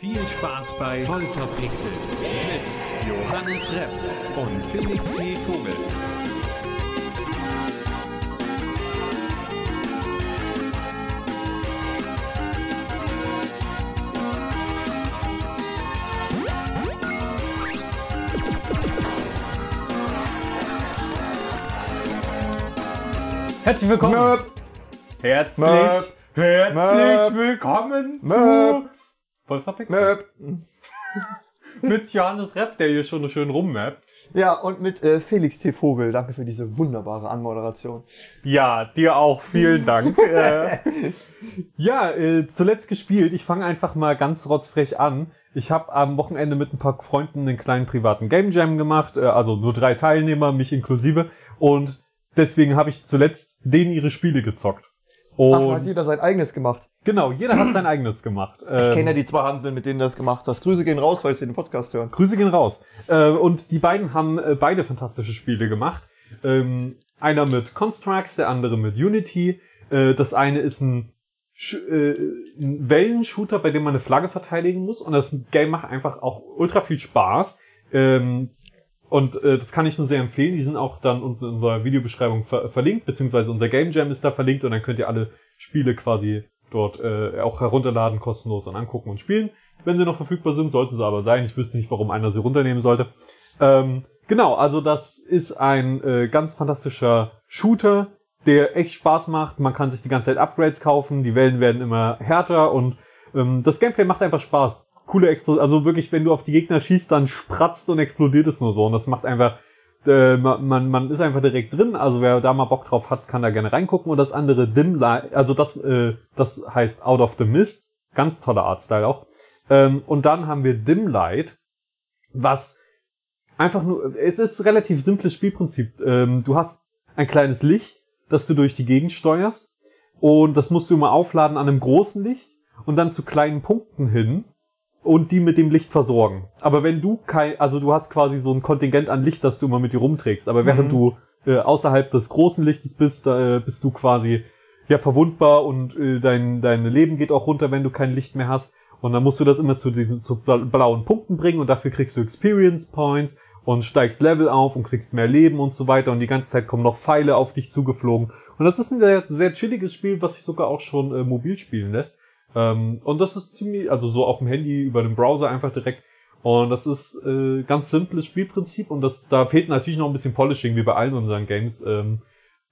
Viel Spaß bei Voll verpixelt mit Johannes Repp und Felix T. Vogel. Herzlich willkommen. Möp. Herzlich, Möp. herzlich Möp. willkommen Möp. zu Voll verpixelt. Möp. Mit Johannes Repp, der hier schon schön rummappt. Ja, und mit äh, Felix T. Vogel. Danke für diese wunderbare Anmoderation. Ja, dir auch vielen Dank. äh, ja, äh, zuletzt gespielt. Ich fange einfach mal ganz rotzfrech an. Ich habe am Wochenende mit ein paar Freunden einen kleinen privaten Game Jam gemacht, äh, also nur drei Teilnehmer, mich inklusive. Und deswegen habe ich zuletzt denen ihre Spiele gezockt. Ach, Und hat jeder sein eigenes gemacht. genau, jeder hat sein eigenes gemacht. Ich Ähm, kenne ja die zwei Hanseln, mit denen du das gemacht hast. Grüße gehen raus, weil sie den Podcast hören. Grüße gehen raus. Äh, und die beiden haben äh, beide fantastische Spiele gemacht. Ähm, einer mit Constructs, der andere mit Unity. Äh, das eine ist ein, Sch ein Wellenshooter, bei dem man eine Flagge verteidigen muss. Und das Game macht einfach auch ultra viel Spaß. Ähm, und äh, das kann ich nur sehr empfehlen. Die sind auch dann unten in unserer Videobeschreibung ver verlinkt, beziehungsweise unser Game Jam ist da verlinkt und dann könnt ihr alle Spiele quasi dort äh, auch herunterladen, kostenlos und angucken und spielen. Wenn sie noch verfügbar sind, sollten sie aber sein. Ich wüsste nicht, warum einer sie runternehmen sollte. Ähm, genau, also das ist ein äh, ganz fantastischer Shooter, der echt Spaß macht. Man kann sich die ganze Zeit Upgrades kaufen, die Wellen werden immer härter und ähm, das Gameplay macht einfach Spaß. Coole Explosion, also wirklich, wenn du auf die Gegner schießt, dann spratzt und explodiert es nur so und das macht einfach äh, man, man, ist einfach direkt drin, also wer da mal Bock drauf hat, kann da gerne reingucken. Und das andere Dim Light, also das, äh, das heißt Out of the Mist, ganz toller Artstyle auch. Ähm, und dann haben wir Dim Light, was einfach nur, es ist relativ simples Spielprinzip. Ähm, du hast ein kleines Licht, das du durch die Gegend steuerst und das musst du immer aufladen an einem großen Licht und dann zu kleinen Punkten hin und die mit dem Licht versorgen. Aber wenn du kein, also du hast quasi so ein Kontingent an Licht, das du immer mit dir rumträgst, aber während du äh, außerhalb des großen Lichtes bist, da, äh, bist du quasi ja verwundbar und äh, dein dein Leben geht auch runter, wenn du kein Licht mehr hast. Und dann musst du das immer zu diesen zu bla- blauen Punkten bringen und dafür kriegst du Experience Points und steigst Level auf und kriegst mehr Leben und so weiter und die ganze Zeit kommen noch Pfeile auf dich zugeflogen. Und das ist ein sehr, sehr chilliges Spiel, was sich sogar auch schon äh, mobil spielen lässt. Ähm, und das ist ziemlich, also so auf dem Handy über den Browser einfach direkt. Und das ist äh, ganz simples Spielprinzip und das da fehlt natürlich noch ein bisschen Polishing wie bei allen unseren Games. Ähm,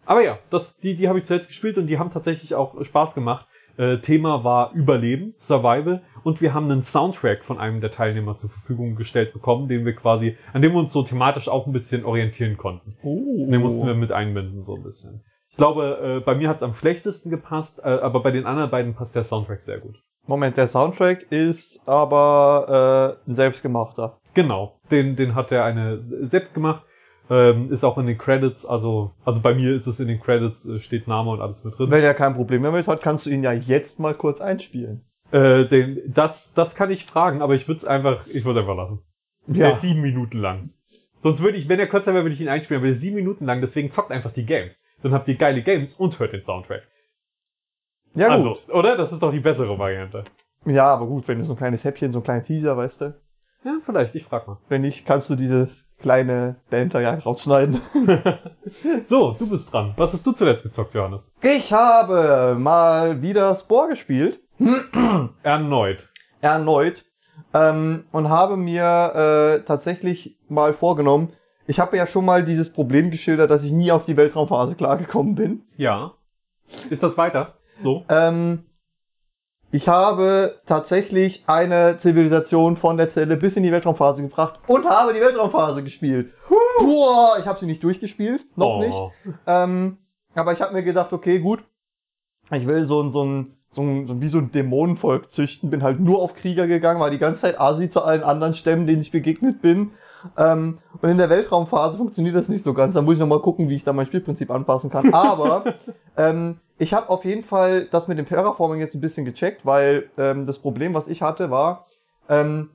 aber ja, das, die, die habe ich zuletzt gespielt und die haben tatsächlich auch Spaß gemacht. Äh, Thema war Überleben, Survival und wir haben einen Soundtrack von einem der Teilnehmer zur Verfügung gestellt bekommen, den wir quasi, an dem wir uns so thematisch auch ein bisschen orientieren konnten. Oh. Den mussten wir mit einbinden, so ein bisschen. Ich glaube, äh, bei mir hat es am schlechtesten gepasst, äh, aber bei den anderen beiden passt der Soundtrack sehr gut. Moment, der Soundtrack ist aber äh, ein selbstgemachter. Genau, den, den hat er eine selbst gemacht. Ähm, ist auch in den Credits, also, also bei mir ist es in den Credits, äh, steht Name und alles mit drin. Wenn er kein Problem damit hat, kannst du ihn ja jetzt mal kurz einspielen. Äh, den, das, das kann ich fragen, aber ich würde es einfach, ich würde einfach lassen. Der Ja. ist sieben Minuten lang. Sonst würde ich, wenn er kürzer wäre, würde ich ihn einspielen, aber der ist sieben Minuten lang, deswegen zockt einfach die Games. Dann habt ihr geile Games und hört den Soundtrack. Ja, gut. Also, oder? Das ist doch die bessere Variante. Ja, aber gut, wenn du so ein kleines Häppchen, so ein kleiner Teaser, weißt du. Ja, vielleicht, ich frag mal. Wenn nicht, kannst du dieses kleine Banter ja rausschneiden. So, du bist dran. Was hast du zuletzt gezockt, Johannes? Ich habe mal wieder Spore gespielt. Erneut. erneut ähm, und habe mir äh, tatsächlich mal vorgenommen, ich habe ja schon mal dieses Problem geschildert, dass ich nie auf die Weltraumphase klargekommen bin. Ja. Ist das weiter? So? Ähm, ich habe tatsächlich eine Zivilisation von der Zelle bis in die Weltraumphase gebracht und habe die Weltraumphase gespielt. Boah, ich habe sie nicht durchgespielt, noch Oh. nicht. Ähm, aber ich habe mir gedacht, okay, gut, ich will so ein, so ein, so ein, wie so ein Dämonenvolk züchten, bin halt nur auf Krieger gegangen, war die ganze Zeit Asi zu allen anderen Stämmen, denen ich begegnet bin. Ähm, und in der Weltraumphase funktioniert das nicht so ganz. Da muss ich noch mal gucken, wie ich da mein Spielprinzip anpassen kann. Aber ähm, ich habe auf jeden Fall das mit dem Terraforming jetzt ein bisschen gecheckt, weil ähm, das Problem, was ich hatte, war, ähm,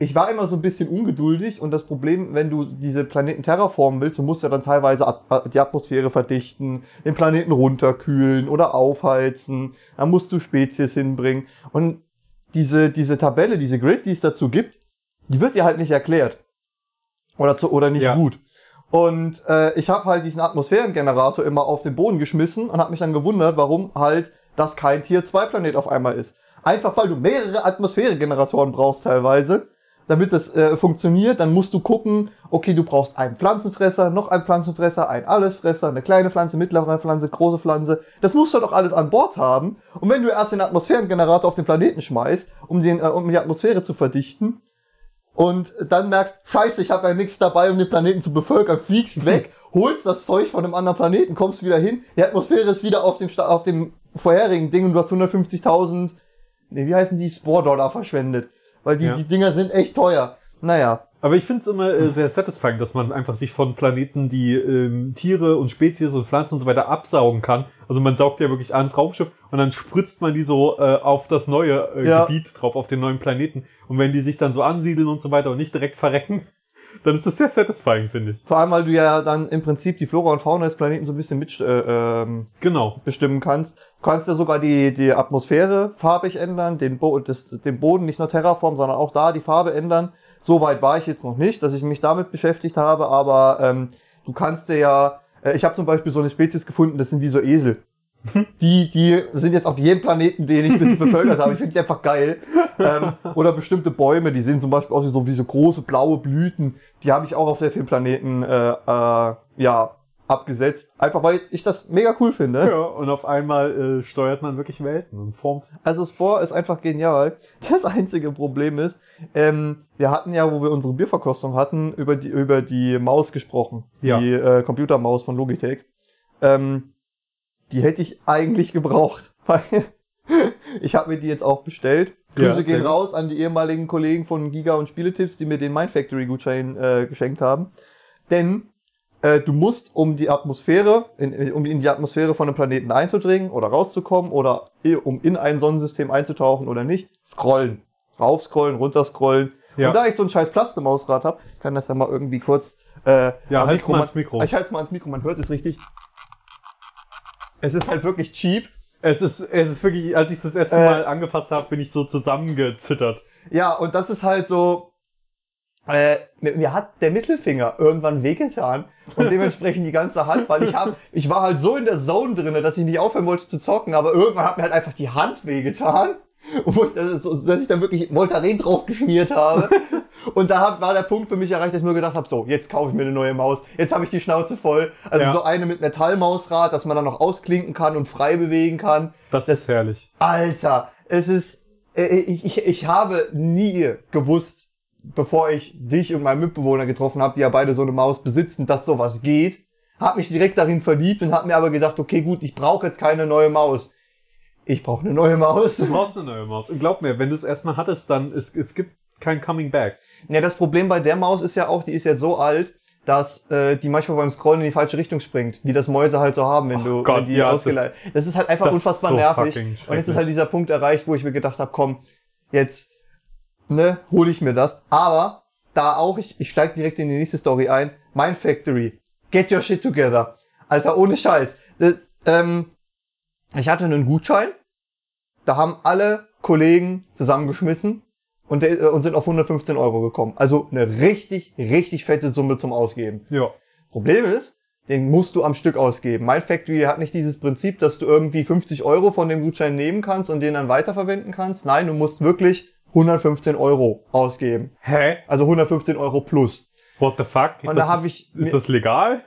ich war immer so ein bisschen ungeduldig und das Problem, wenn du diese Planeten terraformen willst, du musst ja dann teilweise die Atmosphäre verdichten, den Planeten runterkühlen oder aufheizen, dann musst du Spezies hinbringen und diese, diese Tabelle, diese Grid, die es dazu gibt, die wird dir halt nicht erklärt. Oder, zu, oder nicht Ja. gut. Und äh, ich habe halt diesen Atmosphärengenerator immer auf den Boden geschmissen und habe mich dann gewundert, warum halt das kein Tier 2 Planet auf einmal ist. Einfach weil du mehrere Atmosphärengeneratoren brauchst teilweise, damit das äh, funktioniert. Dann musst du gucken, okay, du brauchst einen Pflanzenfresser, noch einen Pflanzenfresser, einen Allesfresser, eine kleine Pflanze, mittlere Pflanze, große Pflanze. Das musst du doch alles an Bord haben. Und wenn du erst den Atmosphärengenerator auf den Planeten schmeißt, um, den, äh, um die Atmosphäre zu verdichten, und dann merkst, scheiße, ich habe ja nichts dabei, um den Planeten zu bevölkern, fliegst weg, holst das Zeug von einem anderen Planeten, kommst wieder hin, die Atmosphäre ist wieder auf dem, Sta- auf dem vorherigen Ding und du hast 150.000, nee, wie heißen die, Spore-Dollar verschwendet. Weil die, Ja. die Dinger sind echt teuer. Naja, Aber ich finde es immer äh, sehr satisfying, dass man einfach sich von Planeten die ähm, Tiere und Spezies und Pflanzen und so weiter absaugen kann. Also man saugt ja wirklich ans Raumschiff und dann spritzt man die so äh, auf das neue äh, Ja. Gebiet drauf, auf den neuen Planeten. Und wenn die sich dann so ansiedeln und so weiter und nicht direkt verrecken, dann ist das sehr satisfying, finde ich. vor allem, weil du ja dann im Prinzip die Flora und Fauna des Planeten so ein bisschen mit, äh, ähm, Genau. bestimmen kannst. Du kannst ja sogar die, die Atmosphäre farbig ändern, den, Bo das, den Boden, nicht nur Terraform, sondern auch da die Farbe ändern. So weit war ich jetzt noch nicht, dass ich mich damit beschäftigt habe, aber ähm, du kannst dir ja, äh, ich habe zum Beispiel so eine Spezies gefunden, das sind wie so Esel. Die, die sind jetzt auf jedem Planeten, den ich bis bevölkert habe. Ich finde die einfach geil. Ähm, oder bestimmte Bäume, die sehen zum Beispiel aus wie so, wie so große blaue Blüten. Die habe ich auch auf sehr vielen Planeten äh, äh, ja, abgesetzt. Einfach weil ich das mega cool finde. Ja, und auf einmal äh, steuert man wirklich Welten und formt. Also Spore ist einfach genial. Das einzige Problem ist, ähm, wir hatten ja, wo wir unsere Bierverkostung hatten, über die, über die Maus gesprochen. Ja. Die äh, Computermaus von Logitech. Ähm, die hätte ich eigentlich gebraucht. Weil ich habe mir die jetzt auch bestellt. Ja, Grüße gehen sehr gut. raus an die ehemaligen Kollegen von Giga und Spieletipps, die mir den Mindfactory-Gutschein äh, geschenkt haben. Denn äh, du musst, um die Atmosphäre, in, um in die Atmosphäre von einem Planeten einzudringen oder rauszukommen oder i- um in ein Sonnensystem einzutauchen oder nicht, scrollen. Raufscrollen, runterscrollen. Ja. Und da ich so ein scheiß Plastemausrad habe, kann das ja mal irgendwie kurz äh, Ja, halt's mal man- ans Mikro. Ich halte es mal ans Mikro, man hört es richtig. Es ist halt wirklich cheap. Es ist, es ist wirklich, als ich das erste Äh. Mal angefasst habe, bin ich so zusammengezittert. Ja, und das ist halt so. Äh, mir, mir hat der Mittelfinger irgendwann wehgetan und dementsprechend die ganze Hand, weil ich hab, ich war halt so in der Zone drinne, dass ich nicht aufhören wollte zu zocken, aber irgendwann hat mir halt einfach die Hand wehgetan, wo ich, das so, dass ich dann wirklich Voltaren drauf geschmiert habe. Und da hab, war der Punkt für mich erreicht, dass ich mir gedacht habe, so, jetzt kaufe ich mir eine neue Maus, jetzt habe ich die Schnauze voll. Also Ja. so eine mit Metallmausrad, dass man dann noch ausklinken kann und frei bewegen kann. Das, ist herrlich. Alter, es ist, äh, ich, ich, ich habe nie gewusst, bevor ich dich und meinen Mitbewohner getroffen habe, die ja beide so eine Maus besitzen, dass sowas geht. Hab mich direkt darin verliebt und hab mir aber gedacht, okay, gut, ich brauche jetzt keine neue Maus. Ich brauche eine neue Maus. Du brauchst eine neue Maus. Und glaub mir, wenn du es erstmal hattest, dann es, es gibt kein Coming Back. Ja, das Problem bei der Maus ist ja auch, die ist jetzt so alt, dass äh, die manchmal beim Scrollen in die falsche Richtung springt, wie das Mäuse halt so haben, wenn du Gott, wenn die ja, ausgeleitet. Das ist halt einfach das unfassbar so nervig. Und jetzt ist halt dieser Punkt erreicht, wo ich mir gedacht habe, komm, jetzt ne, hole ich mir das. Aber da auch, ich, ich steige direkt in die nächste Story ein. Mind Factory, get your shit together. Alter, ohne Scheiß. Das, ähm, ich hatte einen Gutschein, da haben alle Kollegen zusammengeschmissen und, der, äh, und sind auf 115 Euro gekommen. Also eine richtig, richtig fette Summe zum Ausgeben. Ja. Problem ist, den musst du am Stück ausgeben. Mind Factory hat nicht dieses Prinzip, dass du irgendwie 50 Euro von dem Gutschein nehmen kannst und den dann weiterverwenden kannst. Nein, du musst wirklich 115 Euro ausgeben. Hä? Also 115 Euro plus. What the fuck? Und das da hab ist- ich- Ist das legal?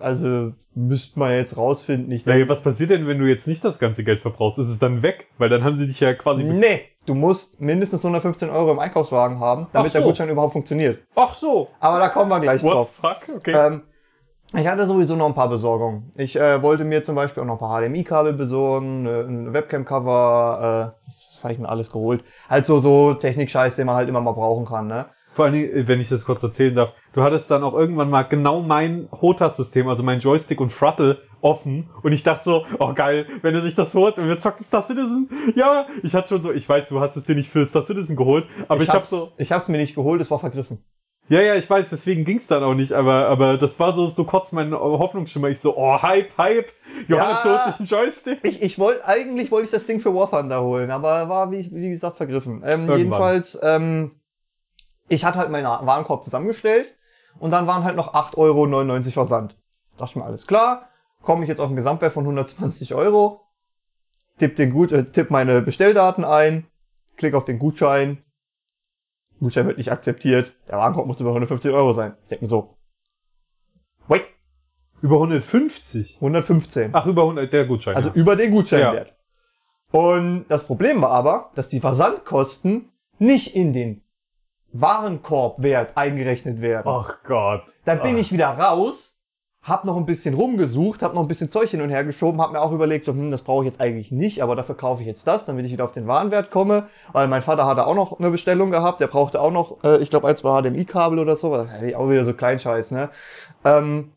Also müsste man jetzt rausfinden. Ich denke, was passiert denn, wenn du jetzt nicht das ganze Geld verbrauchst? Ist es dann weg? Weil dann haben sie dich ja quasi. nee, du musst mindestens 115 Euro im Einkaufswagen haben, damit so. der Gutschein überhaupt funktioniert. Ach so. Aber da kommen wir gleich What drauf. the fuck? Okay. Ähm, ich hatte sowieso noch ein paar Besorgungen. Ich äh, wollte mir zum Beispiel auch noch ein paar HDMI-Kabel besorgen, eine, ein Webcam-Cover, äh, was habe ich denn alles geholt? Halt so, so Technik-Scheiß, den man halt immer mal brauchen kann, ne? Vor allen Dingen, äh, wenn ich das kurz erzählen darf, du hattest dann auch irgendwann mal genau mein HOTAS-System, also mein Joystick und Throttle offen und ich dachte so, oh geil, wenn er sich das holt und wir zocken Star Citizen. Ja, ich hatte schon so, ich weiß, du hast es dir nicht für Star Citizen geholt, aber ich, hab hab's, so, ich hab's mir nicht geholt, es war vergriffen. Ja, ja, ich weiß, deswegen ging's dann auch nicht, aber, aber das war so, so kurz mein Hoffnungsschimmer. Ich so, oh, Hype, Hype. Johannes Ja. holt sich einen Joystick. Ich, ich wollte, eigentlich wollte ich das Ding für War Thunder holen, aber war, wie, wie gesagt, vergriffen. Ähm, jedenfalls, ähm, ich hatte halt meinen Warenkorb zusammengestellt und dann waren halt noch 8,99 Euro Versand. Dachte ich mir, alles klar, komme ich jetzt auf einen Gesamtwert von 120 Euro, tipp, den Gut, äh, tipp meine Bestelldaten ein, klick auf den Gutschein, Gutschein wird nicht akzeptiert, der Warenkorb muss über 150 Euro sein. Ich denke mir so, wait, Über 150. 115. Ach, über 100, der Gutschein. Also ja. über den Gutscheinwert. Und das Problem war aber, dass die Versandkosten nicht in den Warenkorbwert eingerechnet werden. Ach Gott. Dann bin Ah. ich wieder raus, hab noch ein bisschen rumgesucht, hab noch ein bisschen Zeug hin und her geschoben, hab mir auch überlegt, so, hm, das brauche ich jetzt eigentlich nicht, aber dafür kaufe ich jetzt das, damit ich wieder auf den Warenwert komme. Weil mein Vater hatte auch noch eine Bestellung gehabt, der brauchte auch noch, äh, ich glaube, ein, zwei HDMI-Kabel oder so, auch wieder so Kleinscheiß, ne? Ähm,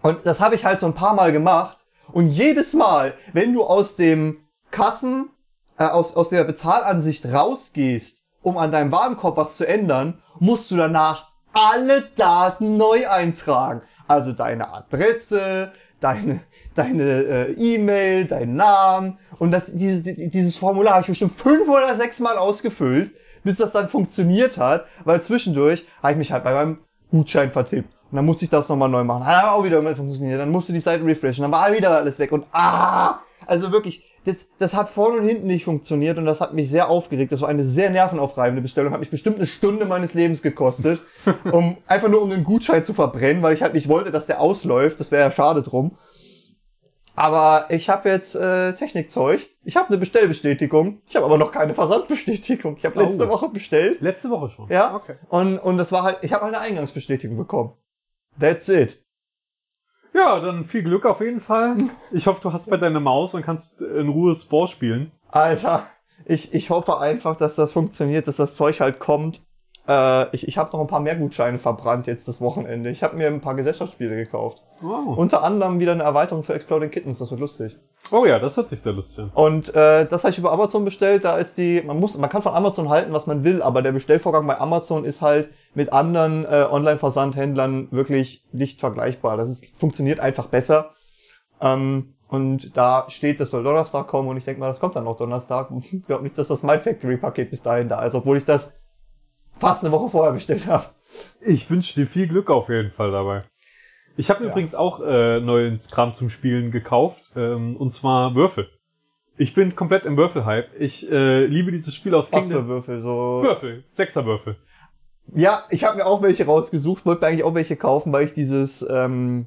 und das habe ich halt so ein paar Mal gemacht. Und jedes Mal, wenn du aus dem Kassen, äh, aus, aus der Bezahlansicht rausgehst, um an deinem Warenkorb was zu ändern, musst du danach alle Daten neu eintragen. Also deine Adresse, deine, deine äh, E-Mail, deinen Namen. Und das, dieses, dieses Formular habe ich bestimmt fünf oder sechs Mal ausgefüllt, bis das dann funktioniert hat, weil zwischendurch habe ich mich halt bei meinem Gutschein vertippt. Und dann musste ich das nochmal neu machen. Hat aber auch wieder funktioniert. Dann musste die Seite refreshen. Dann war wieder alles weg. Und ah! Also wirklich, das, das hat vorne und hinten nicht funktioniert und das hat mich sehr aufgeregt. Das war eine sehr nervenaufreibende Bestellung. Hat mich bestimmt eine Stunde meines Lebens gekostet. um einfach nur um den Gutschein zu verbrennen, weil ich halt nicht wollte, dass der ausläuft. Das wäre ja schade drum. Aber ich habe jetzt äh, Technikzeug. Ich habe eine Bestellbestätigung. Ich habe aber noch keine Versandbestätigung. Ich habe letzte Oh. Woche bestellt. Letzte Woche schon. Ja. Okay. Und, und das war halt, ich habe eine Eingangsbestätigung bekommen. That's it. Ja, dann viel Glück auf jeden Fall. Ich hoffe, du hast bei deiner Maus und kannst in Ruhe Spore spielen. Alter, ich, ich hoffe einfach, dass das funktioniert, dass das Zeug halt kommt. Äh, ich ich habe noch ein paar mehr Gutscheine verbrannt jetzt das Wochenende. Ich habe mir ein paar Gesellschaftsspiele gekauft. Oh. Unter anderem wieder eine Erweiterung für Exploding Kittens, das wird lustig. oh ja, das hört sich sehr lustig an. Und äh, das habe ich über Amazon bestellt. Da ist die, man muss, man kann von Amazon halten, was man will, aber der Bestellvorgang bei Amazon ist halt mit anderen äh, Online-Versandhändlern wirklich nicht vergleichbar. Das ist, funktioniert einfach besser. Ähm, und da steht, das soll Donnerstag kommen und ich denke mal, das kommt dann auch Donnerstag. Ich glaube nicht, dass das Mind Factory Paket bis dahin da ist, obwohl ich das fast eine Woche vorher bestellt habe. Ich wünsche dir viel Glück auf jeden Fall dabei. Ich habe mir Ja. übrigens auch äh, neuen Kram zum Spielen gekauft, ähm, und zwar Würfel. Ich bin komplett im Würfel-Hype. Ich äh, liebe dieses Spiel aus Was für Kingdom. Würfel, so. Würfel, Sechserwürfel. Ja, ich habe mir auch welche rausgesucht, wollte mir eigentlich auch welche kaufen, weil ich dieses, ähm,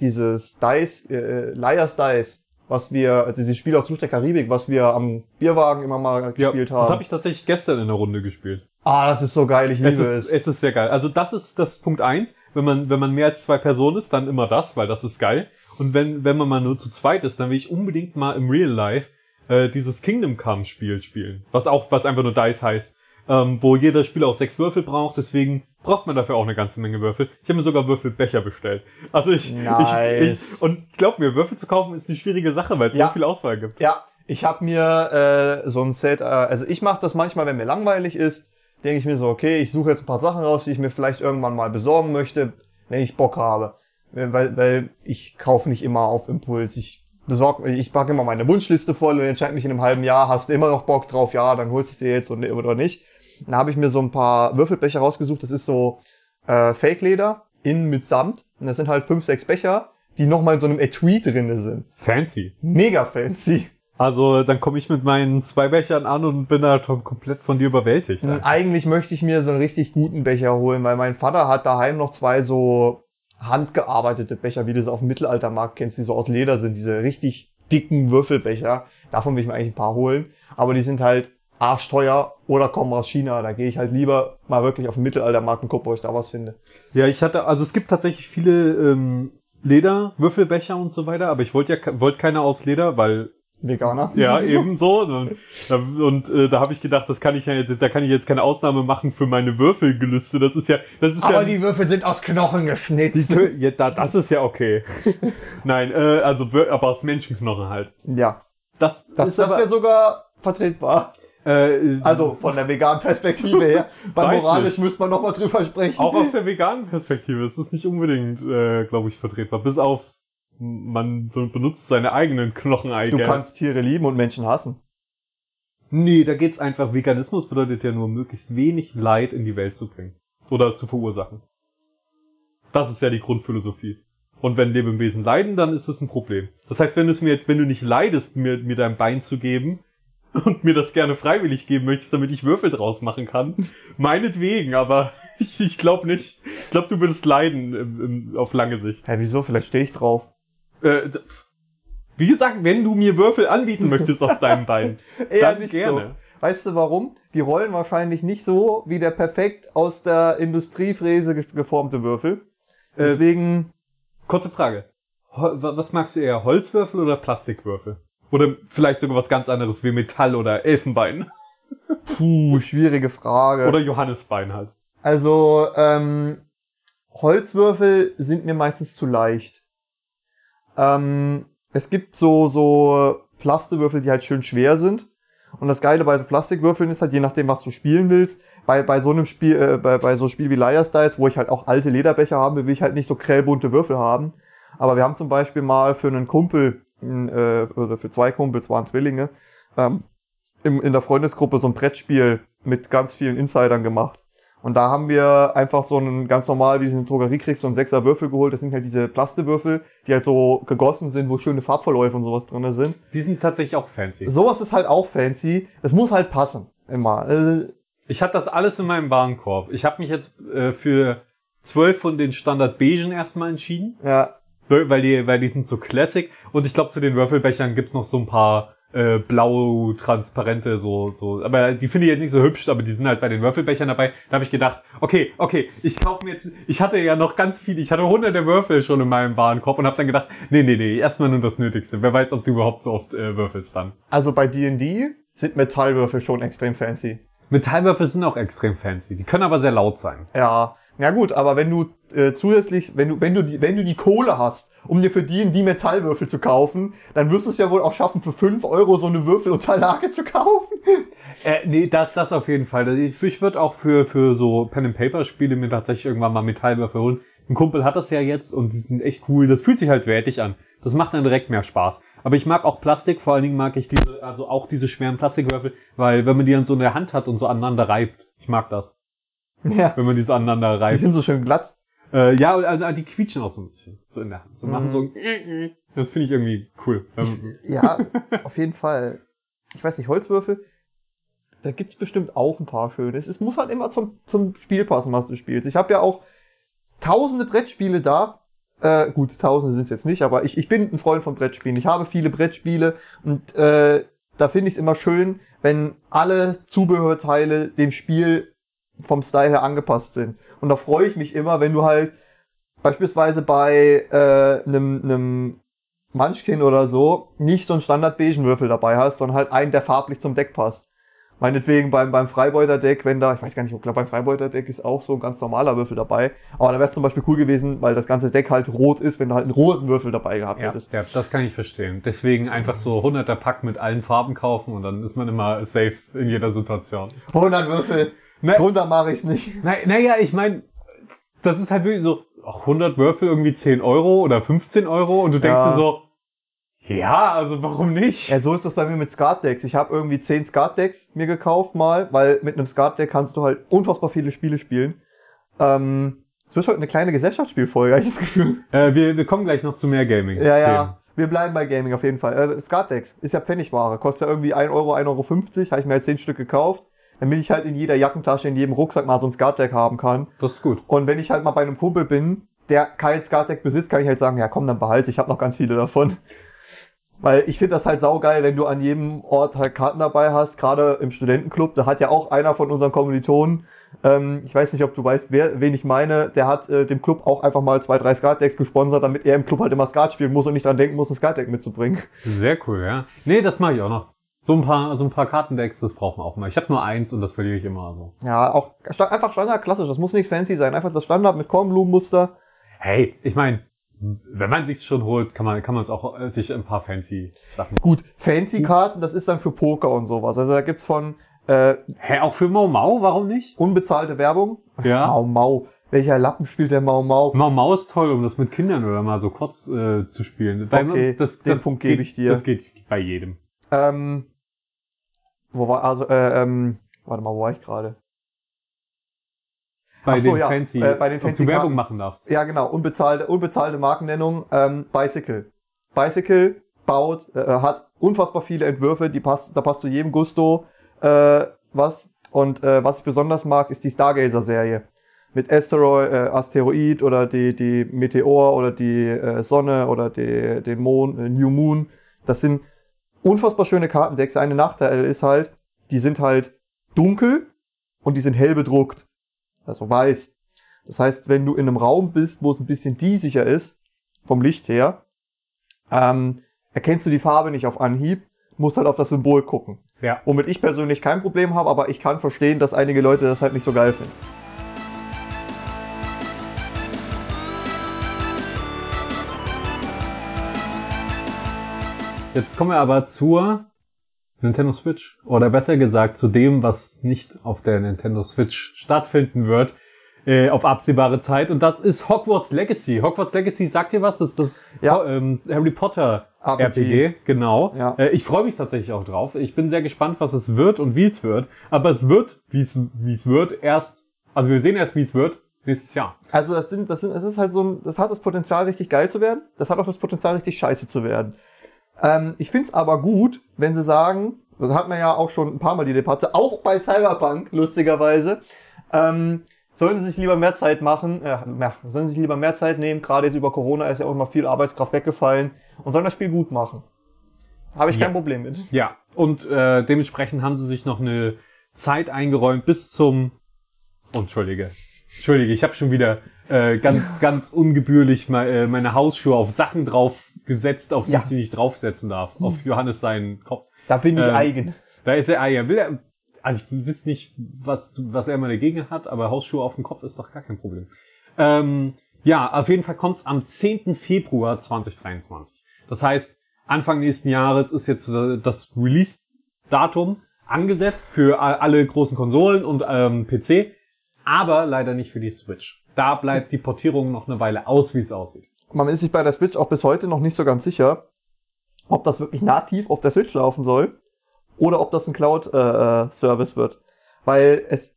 dieses Dice, äh, Liars Dice, was wir, dieses Spiel aus Fluch der Karibik, was wir am Bierwagen immer mal gespielt das haben. habe ich tatsächlich gestern in der Runde gespielt. Ah, das ist so geil, ich Es liebe ist, es. es ist sehr geil. Also das ist das Punkt eins. Wenn man, wenn man mehr als zwei Personen ist, dann immer das, weil das ist geil. Und wenn, wenn man mal nur zu zweit ist, dann will ich unbedingt mal im Real Life äh, dieses Kingdom Come Spiel spielen. Was auch, was einfach nur Dice heißt. Ähm, wo jeder Spieler auch sechs Würfel braucht, deswegen braucht man dafür auch eine ganze Menge Würfel. Ich habe mir sogar Würfelbecher bestellt. Also ich, Nice. ich, ich und glaub mir, Würfel zu kaufen ist eine schwierige Sache, weil es Ja. so viel Auswahl gibt. Ja, ich habe mir äh, so ein Set, äh, also ich mache das manchmal, wenn mir langweilig ist, denke ich mir so, okay, ich suche jetzt ein paar Sachen raus, die ich mir vielleicht irgendwann mal besorgen möchte, wenn ich Bock habe. Weil, weil ich kaufe nicht immer auf Impuls. Ich besorge, ich packe immer meine Wunschliste voll und entscheide mich in einem halben Jahr, hast du immer noch Bock drauf, ja, dann holst du es dir jetzt und- oder nicht. Dann habe ich mir so ein paar Würfelbecher rausgesucht, das ist so äh, Fake-Leder, innen mit Samt. Und das sind halt fünf, sechs Becher, die nochmal in so einem Etui drinne sind. Fancy. Mega fancy. Also dann komme ich mit meinen zwei Bechern an und bin da komplett von dir überwältigt. Und eigentlich möchte ich mir so einen richtig guten Becher holen, weil mein Vater hat daheim noch zwei so handgearbeitete Becher, wie du sie auf dem Mittelaltermarkt kennst, die so aus Leder sind, diese richtig dicken Würfelbecher. Davon will ich mir eigentlich ein paar holen. Aber die sind halt arschteuer oder kommen aus China. Da gehe ich halt lieber mal wirklich auf den Mittelaltermarkt und gucke, ob ich da was finde. Ja, ich hatte, also es gibt tatsächlich viele ähm, Leder, Würfelbecher und so weiter, aber ich wollte ja wollte keine aus Leder, weil Veganer. ja ebenso. Und, und äh, da habe ich gedacht, das kann ich ja jetzt, da kann ich jetzt keine Ausnahme machen für meine Würfelgelüste. Das ist ja, das ist ja. Aber die Würfel sind aus Knochen geschnitzt. die, ja, da, das ist ja okay. Nein, äh, also aber aus Menschenknochen halt. ja, Das, das, ist das wäre sogar vertretbar. Äh, Also von der veganen Perspektive her. Bei moralisch müsste man noch mal drüber sprechen. auch aus der veganen Perspektive ist das nicht unbedingt, äh, glaube ich, vertretbar. Bis auf, man be- benutzt seine eigenen Knochen, I du kannst Tiere lieben und Menschen hassen. Nee, da geht's einfach, Veganismus bedeutet ja nur, möglichst wenig Leid in die Welt zu bringen. Oder zu verursachen. Das ist ja die Grundphilosophie. Und wenn Lebewesen leiden, dann ist es ein Problem. Das heißt, wenn du es mir jetzt, wenn du nicht leidest, mir, mir dein Bein zu geben und mir das gerne freiwillig geben möchtest, damit ich Würfel draus machen kann, meinetwegen, aber ich, ich glaube nicht. Ich glaube, du würdest leiden im, im, auf lange Sicht. Hä, wieso? Vielleicht stehe ich drauf. Äh, wie gesagt, wenn du mir Würfel anbieten möchtest aus deinem Bein, Eher dann nicht gerne. so. Weißt du warum? Die rollen wahrscheinlich nicht so wie der perfekt aus der Industriefräse ge- geformte Würfel. Äh, Deswegen, Kurze Frage. Was magst du eher, Holzwürfel oder Plastikwürfel? Oder vielleicht sogar was ganz anderes wie Metall oder Elfenbein. puh, schwierige Frage. Oder Johannisbein halt. Also, ähm, Holzwürfel sind mir meistens zu leicht. Ähm, es gibt so, so Plastewürfel, die halt schön schwer sind. Und das Geile bei so Plastikwürfeln ist halt, je nachdem, was du spielen willst, bei, bei so einem Spiel, äh, bei, bei so Spiel wie Liar's Dice, wo ich halt auch alte Lederbecher haben will, will ich halt nicht so grellbunte Würfel haben. Aber wir haben zum Beispiel mal für einen Kumpel, äh, oder für zwei Kumpels, waren Zwillinge, ähm, im, in der Freundesgruppe so ein Brettspiel mit ganz vielen Insidern gemacht. Und da haben wir einfach so einen ganz normal, wie du in der Drogerie kriegst, so einen sechser Würfel geholt. Das sind halt diese Plastewürfel, die halt so gegossen sind, wo schöne Farbverläufe und sowas drinne sind. Die sind tatsächlich auch fancy. Sowas ist halt auch fancy. Es muss halt passen. Immer. Äh, Ich hatte das alles in meinem Warenkorb. Ich habe mich jetzt äh, für zwölf von den Standard Beigen erstmal entschieden, ja. weil die, weil die sind so classic. Und ich glaube, zu den Würfelbechern gibt's noch so ein paar äh, blau transparente so so. Aber die finde ich jetzt nicht so hübsch aber die sind halt bei den Würfelbechern dabei. Da habe ich gedacht okay okay ich kaufe mir jetzt ich hatte ja noch ganz viel ich hatte hunderte Würfel schon in meinem Warenkorb und habe dann gedacht nee nee nee erstmal nur das Nötigste. Wer weiß ob du überhaupt so oft äh, würfelst dann. Also bei D&D sind Metallwürfel schon extrem fancy. Metallwürfel sind auch extrem fancy. Die können aber sehr laut sein. Ja. Ja gut, aber wenn du äh, zusätzlich, wenn du, wenn du die, wenn du die Kohle hast, um dir für die die Metallwürfel zu kaufen, dann wirst du es ja wohl auch schaffen, für 5 Euro so eine Würfelunterlage zu kaufen. Äh, nee, das, das auf jeden Fall. Ich, ich würde auch für, für so Pen-and-Paper-Spiele mir tatsächlich irgendwann mal Metallwürfel holen. Ein Kumpel hat das ja jetzt und die sind echt cool. Das fühlt sich halt wertig an. Das macht dann direkt mehr Spaß. Aber ich mag auch Plastik, vor allen Dingen mag ich diese, also auch diese schweren Plastikwürfel, weil wenn man die dann so in der Hand hat und so aneinander reibt, ich mag das. Ja. Wenn man die so aneinander Die reibt. sind so schön glatt. Äh, ja, und, also, die quietschen auch so ein bisschen, so in der Hand. So machen Mhm. so ein Das finde ich irgendwie cool. Ähm, Ja, auf jeden Fall. Ich weiß nicht, Holzwürfel, da gibt's bestimmt auch ein paar schöne. Es es muss halt immer zum, zum Spiel passen, was du spielst. Ich habe ja auch tausende Brettspiele da. Äh, gut, tausende sind's jetzt nicht, aber ich, ich bin ein Freund von Brettspielen. Ich habe viele Brettspiele und äh, da finde ich es immer schön, wenn alle Zubehörteile dem Spiel vom Style her angepasst sind. Und da freue ich mich immer, wenn du halt beispielsweise bei äh, einem einem Munchkin oder so nicht so einen Standard-Beigen-Würfel dabei hast, sondern halt einen, der farblich zum Deck passt. Meinetwegen beim, beim Freibeuter-Deck, wenn da, ich weiß gar nicht, ich glaube beim Freibeuter-Deck ist auch so ein ganz normaler Würfel dabei. Aber da wäre es zum Beispiel cool gewesen, weil das ganze Deck halt rot ist, wenn du halt einen roten Würfel dabei gehabt Ja, hättest. ja, das kann ich verstehen. Deswegen einfach so 100er Pack mit allen Farben kaufen und dann ist man immer safe in jeder Situation. 100 Würfel, Ne- drunter mache ich's nicht. Na, naja, ich meine, das ist halt wirklich so, ach, 100 Würfel irgendwie 10 Euro oder 15 Euro und du denkst Ja. dir so, ja, also warum nicht? Ja, so ist das bei mir mit Skat-Decks. Ich habe irgendwie 10 Skat-Decks mir gekauft mal, weil mit einem Skat-Deck kannst du halt unfassbar viele Spiele spielen. Ähm, es wird heute eine kleine Gesellschaftsspielfolge, habe ich das Gefühl. Äh, wir, wir kommen gleich noch zu mehr Gaming. Ja, ja. Wir bleiben bei Gaming auf jeden Fall. Äh, Skat-Decks ist ja Pfennigware. Kostet ja irgendwie 1 Euro, 1,50 Euro. Habe ich mir halt 10 Stück gekauft. Damit ich halt in jeder Jackentasche, in jedem Rucksack mal so ein Skat-Deck haben kann. Das ist gut. Und wenn ich halt mal bei einem Kumpel bin, der kein Skat-Deck besitzt, kann ich halt sagen, ja komm, dann behalte ich habe noch ganz viele davon. Weil ich finde das halt saugeil, wenn du an jedem Ort halt Karten dabei hast, gerade im Studentenclub. Da hat ja auch einer von unseren Kommilitonen, ähm, ich weiß nicht, ob du weißt, wer, wen ich meine, der hat äh, dem Club auch einfach mal zwei, drei Skat-Decks gesponsert, damit er im Club halt immer Skat spielen muss und nicht dran denken muss, ein Skat-Deck mitzubringen. Sehr cool, ja. Nee, das mache ich auch noch. So ein paar, so ein paar Kartendecks, das brauchen wir auch mal. Ich habe nur eins und das verliere ich immer so. Ja, auch einfach Standard klassisch, das muss nichts fancy sein. Einfach das Standard mit Kornblumenmuster. Hey, ich meine, wenn man sich's schon holt, kann man, kann man es auch äh, sich ein paar fancy Sachen. Gut, fancy Karten, das ist dann für Poker und sowas. Also da gibt's von Äh, Hä, auch für Mau Mau, warum nicht? unbezahlte Werbung. Ja. Mau Mau. Welcher Lappen spielt der Mau Mau? Mau Mau ist toll, um das mit Kindern oder mal so kurz äh, zu spielen. Weil Okay, das, den das Punkt gebe ich dir. Das geht bei jedem. Ähm, wo war, also, äh, ähm, warte mal, wo war ich gerade? Bei so, den ja, Fancy, äh, bei den Fancy du Werbung machen darfst. Ja, genau, unbezahlte, unbezahlte Markennennung, ähm, Bicycle. Bicycle baut, äh, hat unfassbar viele Entwürfe, die passt, da passt zu jedem Gusto äh, was. Und äh, was ich besonders mag, ist die Stargazer-Serie. Mit Asteroid, äh, Asteroid oder die, die Meteor oder die äh, Sonne oder die, den Mond, äh, New Moon. Das sind unfassbar schöne Kartendecks. Der eine Nachteil ist halt, die sind halt dunkel und die sind hell bedruckt. Also weiß. Das heißt, wenn du in einem Raum bist, wo es ein bisschen diesiger ist, vom Licht her, ähm, erkennst du die Farbe nicht auf Anhieb, musst halt auf das Symbol gucken. Ja. Womit ich persönlich kein Problem habe, aber ich kann verstehen, dass einige Leute das halt nicht so geil finden. Jetzt kommen wir aber zur Nintendo Switch. Oder besser gesagt zu dem, was nicht auf der Nintendo Switch stattfinden wird. Äh, auf absehbare Zeit. Und das ist Hogwarts Legacy. Hogwarts Legacy, sagt ihr was? Das ist das Ja. ähm, Harry Potter RPG. RPG. Genau. Ja. Äh, ich freue mich tatsächlich auch drauf. Ich bin sehr gespannt, was es wird und wie es wird. Aber es wird, wie es wie es wird, erst, also wir sehen erst, wie es wird, nächstes Jahr. Also das sind, das sind, es ist halt so ein, das hat das Potenzial richtig geil zu werden. Das hat auch das Potenzial richtig scheiße zu werden. Ähm, ich find's aber gut, wenn sie sagen, das hat man ja auch schon ein paar Mal die Debatte, auch bei Cyberpunk, lustigerweise, ähm, sollen sie sich lieber mehr Zeit machen, äh, mehr, sollen sie sich lieber mehr Zeit nehmen, gerade jetzt über Corona ist ja auch immer viel Arbeitskraft weggefallen und sollen das Spiel gut machen. Habe ich Ja. kein Problem mit. Ja, und äh, dementsprechend haben sie sich noch eine Zeit eingeräumt bis zum. Oh, Entschuldige. Entschuldige, ich habe schon wieder äh, ganz, ganz ungebührlich äh, meine Hausschuhe auf Sachen draufgesetzt, auf die Ja. ich sie nicht draufsetzen darf. Auf Johannes seinen Kopf. Da bin ich Ähm, eigen. Da ist er, ja, will er. Also ich weiß nicht, was, was er immer dagegen hat, aber Hausschuhe auf dem Kopf ist doch gar kein Problem. Ähm, ja, auf jeden Fall kommt's am 10. Februar 2023. Das heißt, Anfang nächsten Jahres ist jetzt äh, das Release-Datum angesetzt für alle großen Konsolen und ähm, PC, aber leider nicht für die Switch. Da bleibt die Portierung noch eine Weile aus, wie es aussieht. Man ist sich bei der Switch auch bis heute noch nicht so ganz sicher, ob das wirklich nativ auf der Switch laufen soll oder ob das ein Cloud-Service wird. Weil es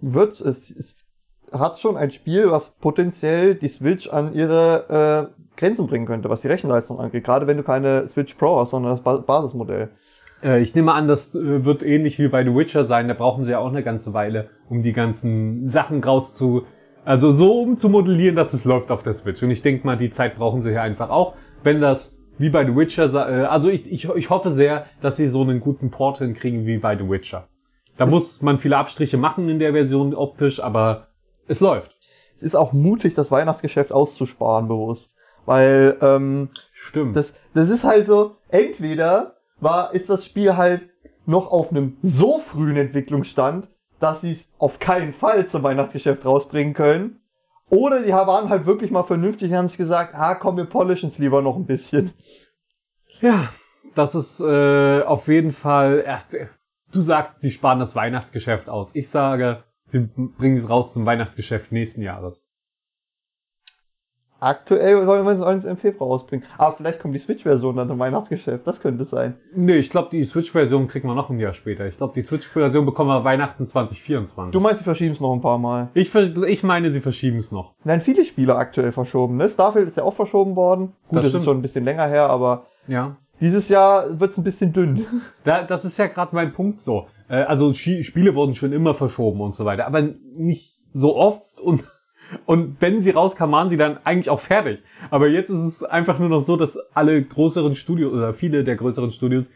wird, es, es hat schon ein Spiel, was potenziell die Switch an ihre äh, Grenzen bringen könnte, was die Rechenleistung angeht. Gerade wenn du keine Switch Pro hast, sondern das ba Basismodell. Äh, ich nehme an, das äh, wird ähnlich wie bei The Witcher sein. Da brauchen sie ja auch eine ganze Weile, um die ganzen Sachen raus zu, also so umzumodellieren, dass es läuft auf der Switch. Und ich denke mal, die Zeit brauchen sie hier einfach auch. Wenn das wie bei The Witcher, äh, also ich, ich, ich hoffe sehr, dass sie so einen guten Port hinkriegen wie bei The Witcher. Da Es muss man viele Abstriche machen in der Version optisch, aber es läuft. Es ist auch mutig, das Weihnachtsgeschäft auszusparen bewusst. Weil ähm, Stimmt. Das, das ist halt so, entweder war, ist das Spiel halt noch auf einem so frühen Entwicklungsstand, dass sie es auf keinen Fall zum Weihnachtsgeschäft rausbringen können. Oder die waren halt wirklich mal vernünftig und haben sich gesagt, ah komm, wir polischen es lieber noch ein bisschen. Ja, das ist äh, auf jeden Fall. Erst, du sagst, sie sparen das Weihnachtsgeschäft aus. Ich sage, sie bringen es raus zum Weihnachtsgeschäft nächsten Jahres. Aktuell wollen wir es uns im Februar rausbringen. Aber vielleicht kommt die Switch-Version dann zum Weihnachtsgeschäft. Das könnte sein. Nee, ich glaube, die Switch-Version kriegen wir noch ein Jahr später. Ich glaube, die Switch-Version bekommen wir Weihnachten 2024. Du meinst, sie verschieben es noch ein paar Mal. ich, ich meine, sie verschieben es noch. Nein, viele Spiele aktuell verschoben. Ne? Starfield ist ja auch verschoben worden. Gut, Das das, ist schon ein bisschen länger her, aber Ja. dieses Jahr wird es ein bisschen dünn. Da, das ist ja gerade mein Punkt so. Äh, also Spiele wurden schon immer verschoben und so weiter, aber nicht so oft und und wenn sie rauskamen, waren sie dann eigentlich auch fertig. Aber jetzt ist es einfach nur noch so, dass alle größeren Studios oder viele der größeren Studios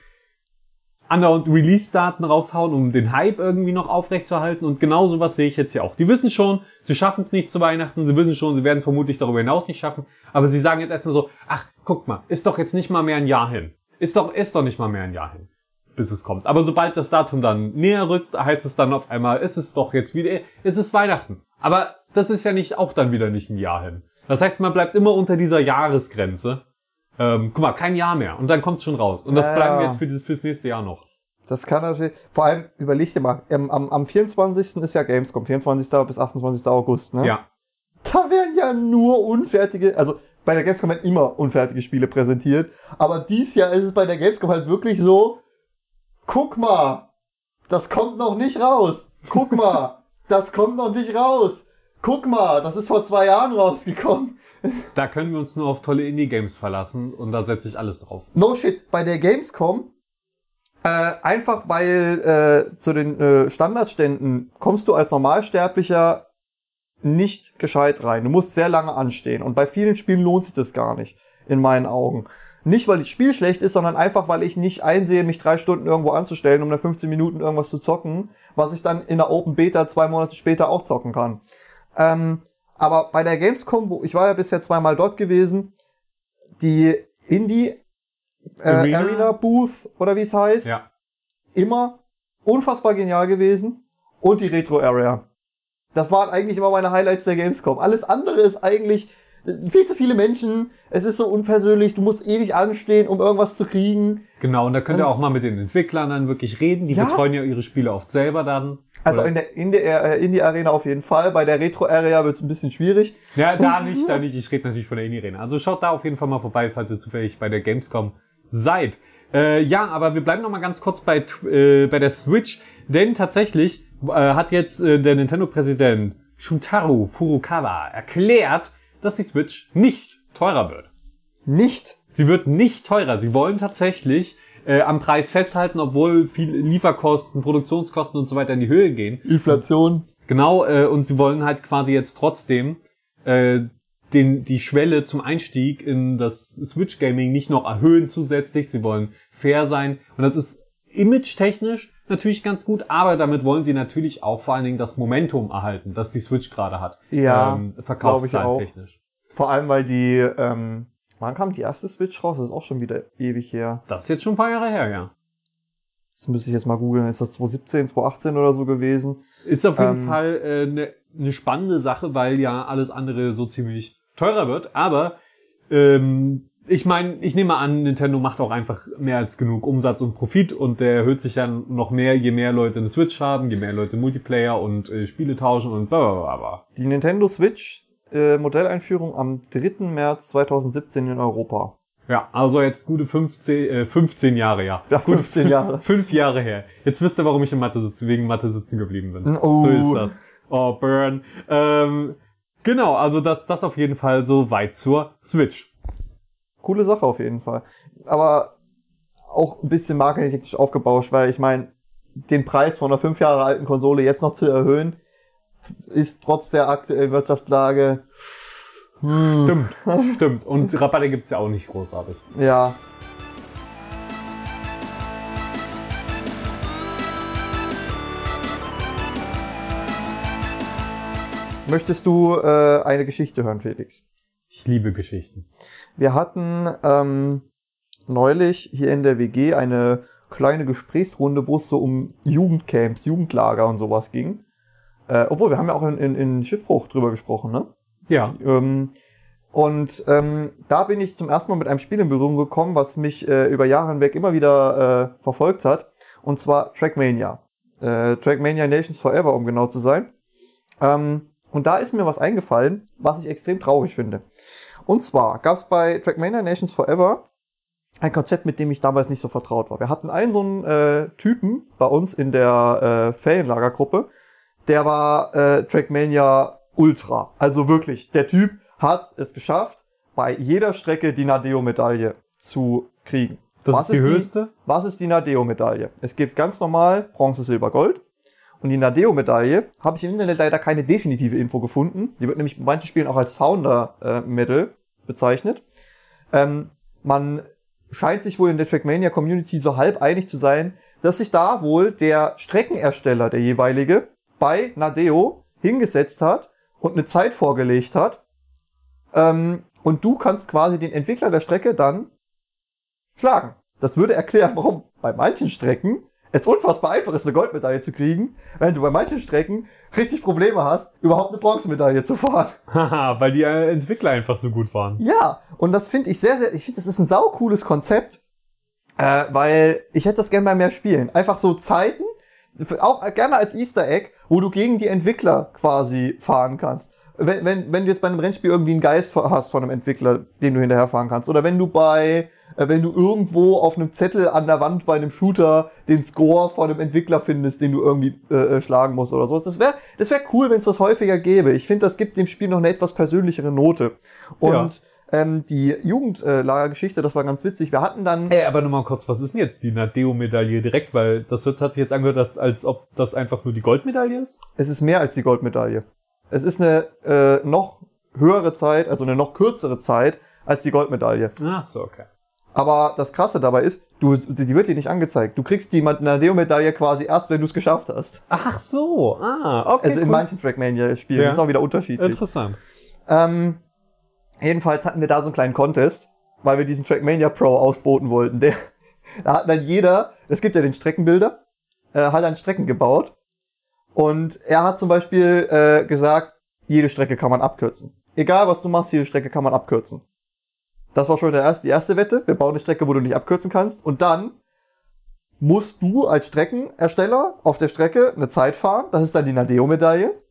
andauernd Release-Daten raushauen, um den Hype irgendwie noch aufrechtzuerhalten. Und genau sowas sehe ich jetzt ja auch. Die wissen schon, sie schaffen es nicht zu Weihnachten, sie wissen schon, sie werden es vermutlich darüber hinaus nicht schaffen. Aber sie sagen jetzt erstmal so, ach, guck mal, ist doch jetzt nicht mal mehr ein Jahr hin. Ist doch, ist doch nicht mal mehr ein Jahr hin bis es kommt. Aber sobald das Datum dann näher rückt, heißt es dann auf einmal, ist es doch jetzt wieder, ist es Weihnachten. Aber das ist ja nicht auch dann wieder nicht ein Jahr hin. Das heißt, man bleibt immer unter dieser Jahresgrenze. Ähm, guck mal, kein Jahr mehr. Und dann kommt es schon raus. Und das Ja, bleiben wir jetzt für das, fürs nächste Jahr noch. Das kann natürlich, vor allem überleg dir mal, ähm, am, am 24. ist ja Gamescom, 24. bis 28. August, ne? Ja. Da werden ja nur unfertige, also bei der Gamescom werden immer unfertige Spiele präsentiert, aber dies Jahr ist es bei der Gamescom halt wirklich so, guck mal, das kommt noch nicht raus. Guck mal, das kommt noch nicht raus. Guck mal, das ist vor zwei Jahren rausgekommen. Da können wir uns nur auf tolle Indie-Games verlassen und da setze ich alles drauf. No shit, bei der Gamescom, äh, einfach weil äh, zu den äh, Standardständen kommst du als Normalsterblicher nicht gescheit rein. Du musst sehr lange anstehen und bei vielen Spielen lohnt sich das gar nicht, in meinen Augen. Nicht, weil das Spiel schlecht ist, sondern einfach, weil ich nicht einsehe, mich drei Stunden irgendwo anzustellen, um dann 15 Minuten irgendwas zu zocken, was ich dann in der Open Beta zwei Monate später auch zocken kann. Ähm, aber bei der Gamescom, wo ich war ja bisher zweimal dort gewesen, die Indie äh, Arena? Arena? Booth oder wie es heißt, Ja. immer unfassbar genial gewesen und die Retro Area. Das waren eigentlich immer meine Highlights der Gamescom. Alles andere ist eigentlich viel zu viele Menschen. Es ist so unpersönlich. Du musst ewig anstehen, um irgendwas zu kriegen. Genau, und da könnt ihr auch mal mit den Entwicklern dann wirklich reden. Die Ja. betreuen ja ihre Spiele oft selber dann. Also Oder- in der Indie, äh, Indie Arena auf jeden Fall. Bei der Retro Area wird es ein bisschen schwierig. Ja, da nicht, da nicht. Ich rede natürlich von der Indie-Arena. Also schaut da auf jeden Fall mal vorbei, falls ihr zufällig bei der Gamescom seid. Äh, ja, aber wir bleiben noch mal ganz kurz bei, äh, bei der Switch, denn tatsächlich äh, hat jetzt äh, der Nintendo-Präsident Shuntaru Furukawa erklärt, dass die Switch nicht teurer wird. Nicht. Sie wird nicht teurer. Sie wollen tatsächlich äh, am Preis festhalten, obwohl viele Lieferkosten, Produktionskosten und so weiter in die Höhe gehen. Inflation. Genau, äh, und sie wollen halt quasi jetzt trotzdem äh, den, die Schwelle zum Einstieg in das Switch Gaming nicht noch erhöhen zusätzlich. Sie wollen fair sein. Und das ist image-technisch natürlich ganz gut, aber damit wollen sie natürlich auch vor allen Dingen das Momentum erhalten, das die Switch gerade hat. Ja, ähm. Verkaufszahlen-technisch. Vor allem, weil die, ähm, wann kam die erste Switch raus? Das ist auch schon wieder ewig her. Das ist jetzt schon ein paar Jahre her, ja. Das müsste ich jetzt mal googeln. Ist das 2017, 2018 oder so gewesen? Ist auf jeden Ähm, Fall eine äh, ne- ne spannende Sache, weil ja alles andere so ziemlich teurer wird. Aber ähm, ich meine, ich nehme an, Nintendo macht auch einfach mehr als genug Umsatz und Profit und der erhöht sich ja noch mehr, je mehr Leute eine Switch haben, je mehr Leute Multiplayer und äh, Spiele tauschen und bla bla bla bla. Die Nintendo Switch äh, Modelleinführung am 3. März 2017 in Europa. Ja, also jetzt gute 15, äh, 15 Jahre, ja. Ja, Gut, 15 Jahre. Fünf Jahre her. Jetzt wisst ihr, warum ich in Mathe sitzen, wegen Mathe sitzen geblieben bin. Oh. So ist das. Oh, Burn. Ähm, genau, also das, das auf jeden Fall so weit zur Switch. Coole Sache auf jeden Fall. Aber auch ein bisschen marketingtechnisch aufgebauscht, weil ich meine, den Preis von einer fünf Jahre alten Konsole jetzt noch zu erhöhen, ist trotz der aktuellen Wirtschaftslage, Stimmt, stimmt. Und Rabatte gibt's ja auch nicht großartig. ja. Möchtest du äh, eine Geschichte hören, Felix? Ich liebe Geschichten. Wir hatten ähm, neulich hier in der WG eine kleine Gesprächsrunde, wo es so um Jugendcamps, Jugendlager und sowas ging. Äh, obwohl, wir haben ja auch in, in, in Schiffbruch drüber gesprochen, ne? Ja. Ähm, und ähm, da bin ich zum ersten Mal mit einem Spiel in Berührung gekommen, was mich äh, über Jahre hinweg immer wieder äh, verfolgt hat. Und zwar Trackmania. Äh, Trackmania Nations Forever, um genau zu sein. Ähm, und da ist mir was eingefallen, was ich extrem traurig finde. Und zwar gab es bei Trackmania Nations Forever ein Konzept, mit dem ich damals nicht so vertraut war. Wir hatten einen so einen äh, Typen bei uns in der äh, Ferienlagergruppe, der war äh, Trackmania Ultra. Also wirklich, der Typ hat es geschafft, bei jeder Strecke die Nadeo-Medaille zu kriegen. Das ist die höchste? was ist die Nadeo-Medaille? Es gibt ganz normal Bronze, Silber, Gold. Und die Nadeo-Medaille habe ich im Internet leider keine definitive Info gefunden. Die wird nämlich bei manchen Spielen auch als Founder-Medal bezeichnet. Ähm, man scheint sich wohl in der Trackmania-Community so halb einig zu sein, dass sich da wohl der Streckenersteller, der jeweilige, bei Nadeo hingesetzt hat und eine Zeit vorgelegt hat. Ähm, und du kannst quasi den Entwickler der Strecke dann schlagen. Das würde erklären, warum bei manchen Strecken es unfassbar einfach ist, eine Goldmedaille zu kriegen, während du bei manchen Strecken richtig Probleme hast, überhaupt eine Bronzemedaille zu fahren. Haha, weil die äh, Entwickler einfach so gut waren. Ja, und das finde ich sehr, sehr, ich finde, das ist ein saucooles Konzept. Äh, weil ich hätte das gerne bei mehr Spielen. Einfach so Zeiten, auch gerne als Easter Egg, wo du gegen die Entwickler quasi fahren kannst. Wenn, wenn, wenn du jetzt bei einem Rennspiel irgendwie einen Geist hast von einem Entwickler, den du hinterherfahren kannst. Oder wenn du bei, äh, wenn du irgendwo auf einem Zettel an der Wand bei einem Shooter den Score von einem Entwickler findest, den du irgendwie äh, äh schlagen musst oder sowas. Das wäre das wär cool, wenn es das häufiger gäbe. Ich finde, das gibt dem Spiel noch eine etwas persönlichere Note. Und Ja. ähm, die Jugendlagergeschichte, das war ganz witzig. Wir hatten dann. Ey, aber nur mal kurz, was ist denn jetzt die Nadeo-Medaille direkt? Weil das wird, hat sich jetzt angehört, als, als ob das einfach nur die Goldmedaille ist. Es ist mehr als die Goldmedaille. Es ist eine äh, noch höhere Zeit, also eine noch kürzere Zeit als die Goldmedaille. Ach so, okay. Aber das Krasse dabei ist, du, die wird dir nicht angezeigt. Du kriegst die Nadeo-Medaille quasi erst, wenn du es geschafft hast. Ach so, ah, okay. Also in cool. manchen Trackmania-Spielen Ja. ist auch wieder unterschiedlich. Interessant. Ähm, jedenfalls hatten wir da so einen kleinen Contest, weil wir diesen Trackmania Pro ausboten wollten. Der, da hat dann jeder, es gibt ja den Streckenbilder, äh, hat dann Strecken gebaut. Und er hat zum Beispiel äh, gesagt, jede Strecke kann man abkürzen. Egal was du machst, jede Strecke kann man abkürzen. Das war schon der erste, die erste Wette. Wir bauen eine Strecke, wo du nicht abkürzen kannst. Und dann musst du als Streckenersteller auf der Strecke eine Zeit fahren. Das ist dann die Nadeo-Medaille.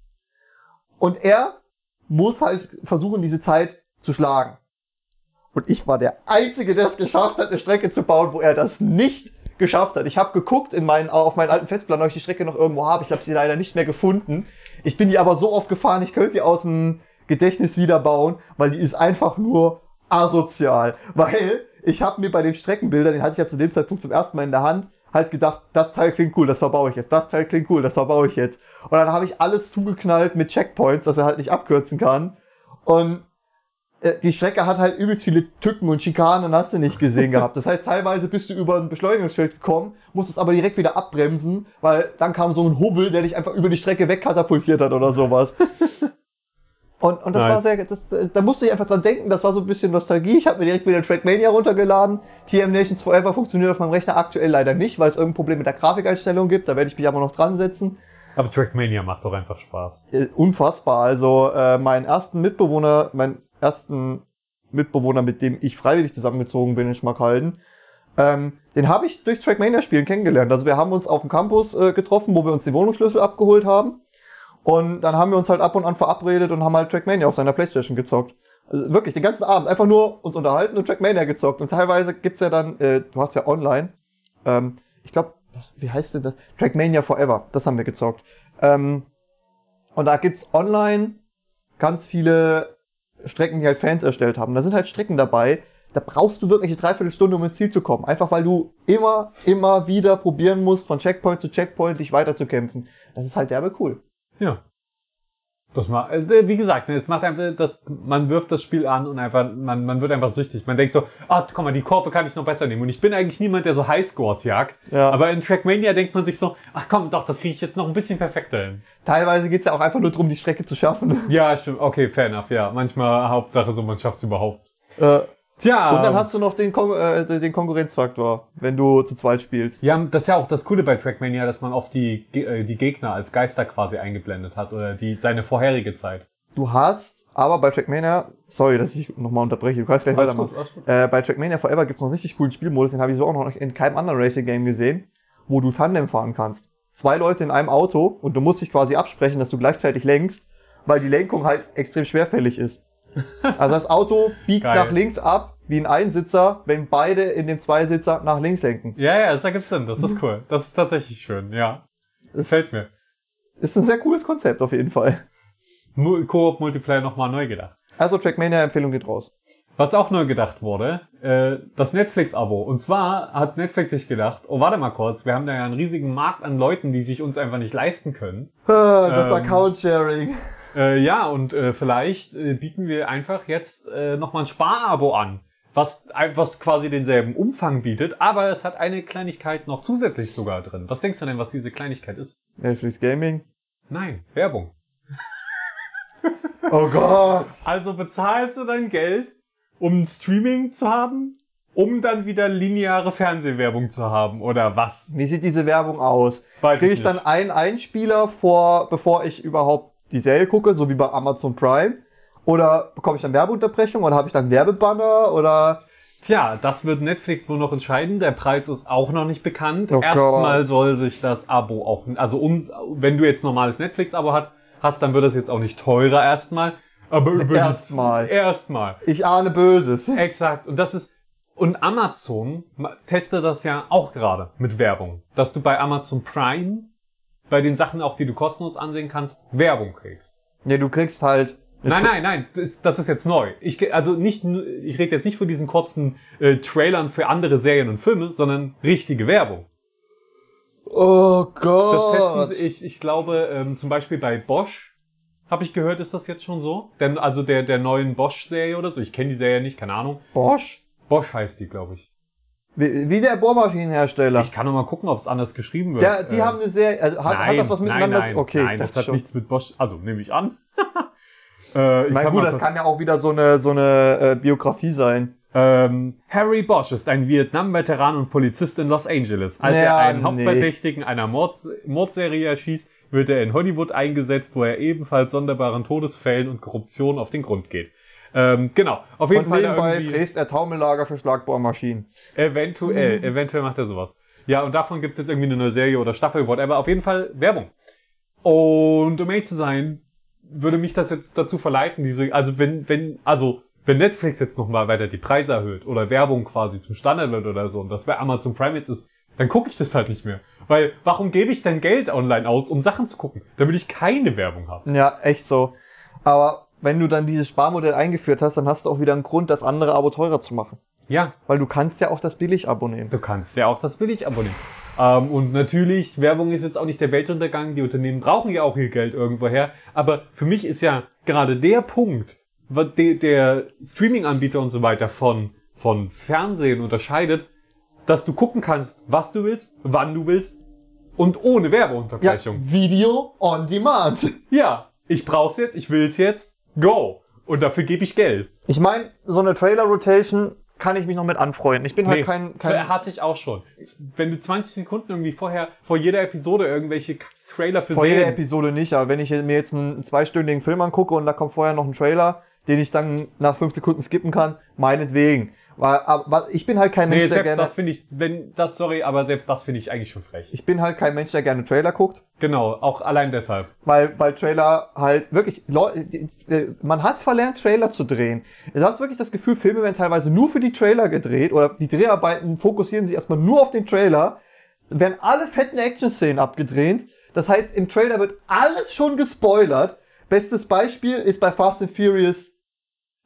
Und er muss halt versuchen, diese Zeit zu schlagen. Und ich war der Einzige, der es geschafft hat, eine Strecke zu bauen, wo er das nicht geschafft hat. Ich habe geguckt in meinen, auf meinen alten Festplan, ob ich die Strecke noch irgendwo habe. Ich habe sie leider nicht mehr gefunden. Ich bin die aber so oft gefahren, ich könnte sie aus dem Gedächtnis wiederbauen, weil die ist einfach nur asozial. Weil ich habe mir bei den Streckenbildern, den hatte ich ja zu dem Zeitpunkt zum ersten Mal in der Hand, halt gedacht, das Teil klingt cool, das verbaue ich jetzt. Das Teil klingt cool, das verbaue ich jetzt. Und dann habe ich alles zugeknallt mit Checkpoints, dass er halt nicht abkürzen kann. Und die Strecke hat halt übelst viele Tücken und Schikanen, hast du nicht gesehen gehabt. Das heißt, teilweise bist du über ein Beschleunigungsfeld gekommen, musstest aber direkt wieder abbremsen, weil dann kam so ein Hubbel, der dich einfach über die Strecke wegkatapultiert hat oder sowas. Und, und das Nice. war sehr, das, da musste ich einfach dran denken, das war so ein bisschen Nostalgie. Ich habe mir direkt wieder Trackmania runtergeladen. TM Nations Forever funktioniert auf meinem Rechner aktuell leider nicht, weil es irgendein Problem mit der Grafikeinstellung gibt. Da werde ich mich aber noch dran setzen. Aber Trackmania macht doch einfach Spaß. Äh, unfassbar. Also äh, meinen ersten Mitbewohner, meinen ersten Mitbewohner, mit dem ich freiwillig zusammengezogen bin in Schmackhalden, ähm, den habe ich durchs Trackmania-Spielen kennengelernt. Also wir haben uns auf dem Campus äh, getroffen, wo wir uns den Wohnungsschlüssel abgeholt haben. Und dann haben wir uns halt ab und an verabredet und haben halt Trackmania auf seiner Playstation gezockt. Also wirklich, den ganzen Abend einfach nur uns unterhalten und Trackmania gezockt. Und teilweise gibt's ja dann, äh, du hast ja online, ähm, ich glaube, wie heißt denn das? Trackmania Forever, das haben wir gezockt. Ähm, und da gibt's online ganz viele Strecken, die halt Fans erstellt haben. Da sind halt Strecken dabei, da brauchst du wirklich eine Dreiviertelstunde, um ins Ziel zu kommen. Einfach weil du immer, immer wieder probieren musst, von Checkpoint zu Checkpoint dich weiterzukämpfen. Das ist halt derbe cool. Ja. Das macht, also, wie gesagt, ne, es macht einfach, das, man wirft das Spiel an und einfach, man, man wird einfach süchtig. Man denkt so, ah, guck mal, die Kurve kann ich noch besser nehmen. Und ich bin eigentlich niemand, der so Highscores jagt. Ja. Aber in Trackmania denkt man sich so, ach komm, doch, das kriege ich jetzt noch ein bisschen perfekter hin. Teilweise geht's ja auch einfach nur darum, die Strecke zu schaffen. Ja, stimmt. Okay, fair enough, ja. Manchmal Hauptsache so, man schafft's überhaupt. Äh, Tja. und dann hast du noch den, Kon äh, den Konkurrenzfaktor, wenn du zu zweit spielst. Ja, das ist ja auch das Coole bei Trackmania, dass man oft die, äh, die Gegner als Geister quasi eingeblendet hat oder die, seine vorherige Zeit. Du hast aber bei Trackmania, sorry, dass ich nochmal unterbreche, du kannst gleich Alles weitermachen. gut, alles gut. Äh, bei Trackmania Forever gibt's noch einen richtig coolen Spielmodus, den habe ich so auch noch in keinem anderen Racing-Game gesehen, wo du Tandem fahren kannst. Zwei Leute in einem Auto und du musst dich quasi absprechen, dass du gleichzeitig lenkst, weil die Lenkung halt extrem schwerfällig ist. Also das Auto biegt Geil. nach links ab, wie ein Einsitzer, wenn beide in dem Zweisitzer nach links lenken. Ja, ja, das ergibt Sinn. Das ist cool. Das ist tatsächlich schön, ja. Das Gefällt mir. Ist ein sehr cooles Konzept auf jeden Fall. Mu- Koop-Multiplayer nochmal neu gedacht. Also Trackmania-Empfehlung geht raus. Was auch neu gedacht wurde, äh, das Netflix-Abo. Und zwar hat Netflix sich gedacht, oh, warte mal kurz, wir haben da ja einen riesigen Markt an Leuten, die sich uns einfach nicht leisten können. Das Ähm, Account-Sharing. Äh, ja, und äh, vielleicht äh, bieten wir einfach jetzt äh, nochmal ein Sparabo an, was einfach quasi denselben Umfang bietet, aber es hat eine Kleinigkeit noch zusätzlich sogar drin. Was denkst du denn, was diese Kleinigkeit ist? Netflix Gaming. Nein, Werbung. Oh Gott. Also bezahlst du dein Geld, um Streaming zu haben, um dann wieder lineare Fernsehwerbung zu haben, oder was? Wie sieht diese Werbung aus? Weiß Kriege ich ich dann einen Einspieler vor, bevor ich überhaupt die Serie gucke, so wie bei Amazon Prime? Oder bekomme ich dann Werbeunterbrechung oder habe ich dann Werbebanner oder Tja, das wird Netflix wohl noch entscheiden. Der Preis ist auch noch nicht bekannt. Oh Erstmal soll sich das Abo auch, also uns, wenn du jetzt normales Netflix-Abo hat, hast, dann wird das jetzt auch nicht teurer erstmal. Aber Erstmal. Erstmal. Ich ahne Böses. Exakt. Und das ist, und Amazon ma- testet das ja auch gerade mit Werbung. Dass du bei Amazon Prime, bei den Sachen auch, die du kostenlos ansehen kannst, Werbung kriegst. Ja, du kriegst halt. Nein, nein, nein, das, das ist jetzt neu. Ich, also nicht, ich rede jetzt nicht von diesen kurzen äh, Trailern für andere Serien und Filme, sondern richtige Werbung. Oh Das Gott. testen, ich, ich glaube, ähm, zum Beispiel bei Bosch, habe ich gehört, ist das jetzt schon so? Denn also der, der neuen Bosch-Serie oder so, ich kenne die Serie nicht, keine Ahnung. Bosch? Bosch heißt die, glaube ich. Wie, wie der Bohrmaschinenhersteller. Ich kann noch mal gucken, ob es anders geschrieben wird. Der, die Äh, haben eine Serie. Also hat, hat das was miteinander nein, nein, Okay, nein, das hat schon. nichts mit Bosch, also nehme ich an. äh, ich Na gut, das kann ja auch wieder so eine, so eine äh, Biografie sein. Ähm, Harry Bosch ist ein Vietnam-Veteran und Polizist in Los Angeles. Als er Ja, einen nee. Hauptverdächtigen einer Mord Mordserie erschießt, wird er in Hollywood eingesetzt, wo er ebenfalls sonderbaren Todesfällen und Korruption auf den Grund geht. Ähm, genau, auf jeden Und Fall nebenbei fräst er Taumellager für Schlagbohrmaschinen. eventuell, eventuell macht er sowas. Ja, und davon gibt's jetzt irgendwie eine neue Serie oder Staffel, whatever. Auf jeden Fall Werbung. Und um ehrlich zu sein, würde mich das jetzt dazu verleiten, diese, also wenn, wenn, also wenn Netflix jetzt nochmal weiter die Preise erhöht oder Werbung quasi zum Standard wird oder so und das bei Amazon Prime jetzt ist, dann gucke ich das halt nicht mehr. Weil warum gebe ich denn Geld online aus, um Sachen zu gucken, damit ich keine Werbung habe? Ja, echt so. Aber wenn du dann dieses Sparmodell eingeführt hast, dann hast du auch wieder einen Grund, das andere Abo teurer zu machen. Ja, Weil du kannst ja auch das Billig-Abo nehmen. Du kannst ja auch das Billig-Abo nehmen. Ähm, und natürlich, Werbung ist jetzt auch nicht der Weltuntergang. Die Unternehmen brauchen ja auch ihr Geld irgendwoher. Aber für mich ist ja gerade der Punkt, der Streaming-Anbieter und so weiter von, von Fernsehen unterscheidet, dass du gucken kannst, was du willst, wann du willst und ohne Ja, Werbeunterbrechung. Video on Demand. Ja, ich brauch's jetzt, ich will's jetzt, go. Und dafür gebe ich Geld. Ich meine, so eine Trailer-Rotation kann ich mich noch mit anfreunden. Ich bin halt Nee, kein, kein hasse ich auch schon. Wenn du 20 Sekunden irgendwie vorher, vor jeder Episode irgendwelche K- Trailer für vor jeder Serien- Episode nicht, aber wenn ich mir jetzt einen zweistündigen Film angucke und da kommt vorher noch ein Trailer, den ich dann nach fünf Sekunden skippen kann, meinetwegen. Weil, aber ich bin halt kein Mensch, Nee, der selbst gerne, das finde ich, wenn, das, sorry, aber selbst das finde ich eigentlich schon frech. ich bin halt kein Mensch, der gerne Trailer guckt. Genau, auch allein deshalb. weil, weil Trailer halt wirklich, die- man hat verlernt, Trailer zu drehen. Du hast wirklich das Gefühl, Filme werden teilweise nur für die Trailer gedreht oder die Dreharbeiten fokussieren sich erstmal nur auf den Trailer, werden alle fetten Action-Szenen abgedreht. Das heißt, im Trailer wird alles schon gespoilert. Bestes Beispiel ist bei Fast and Furious,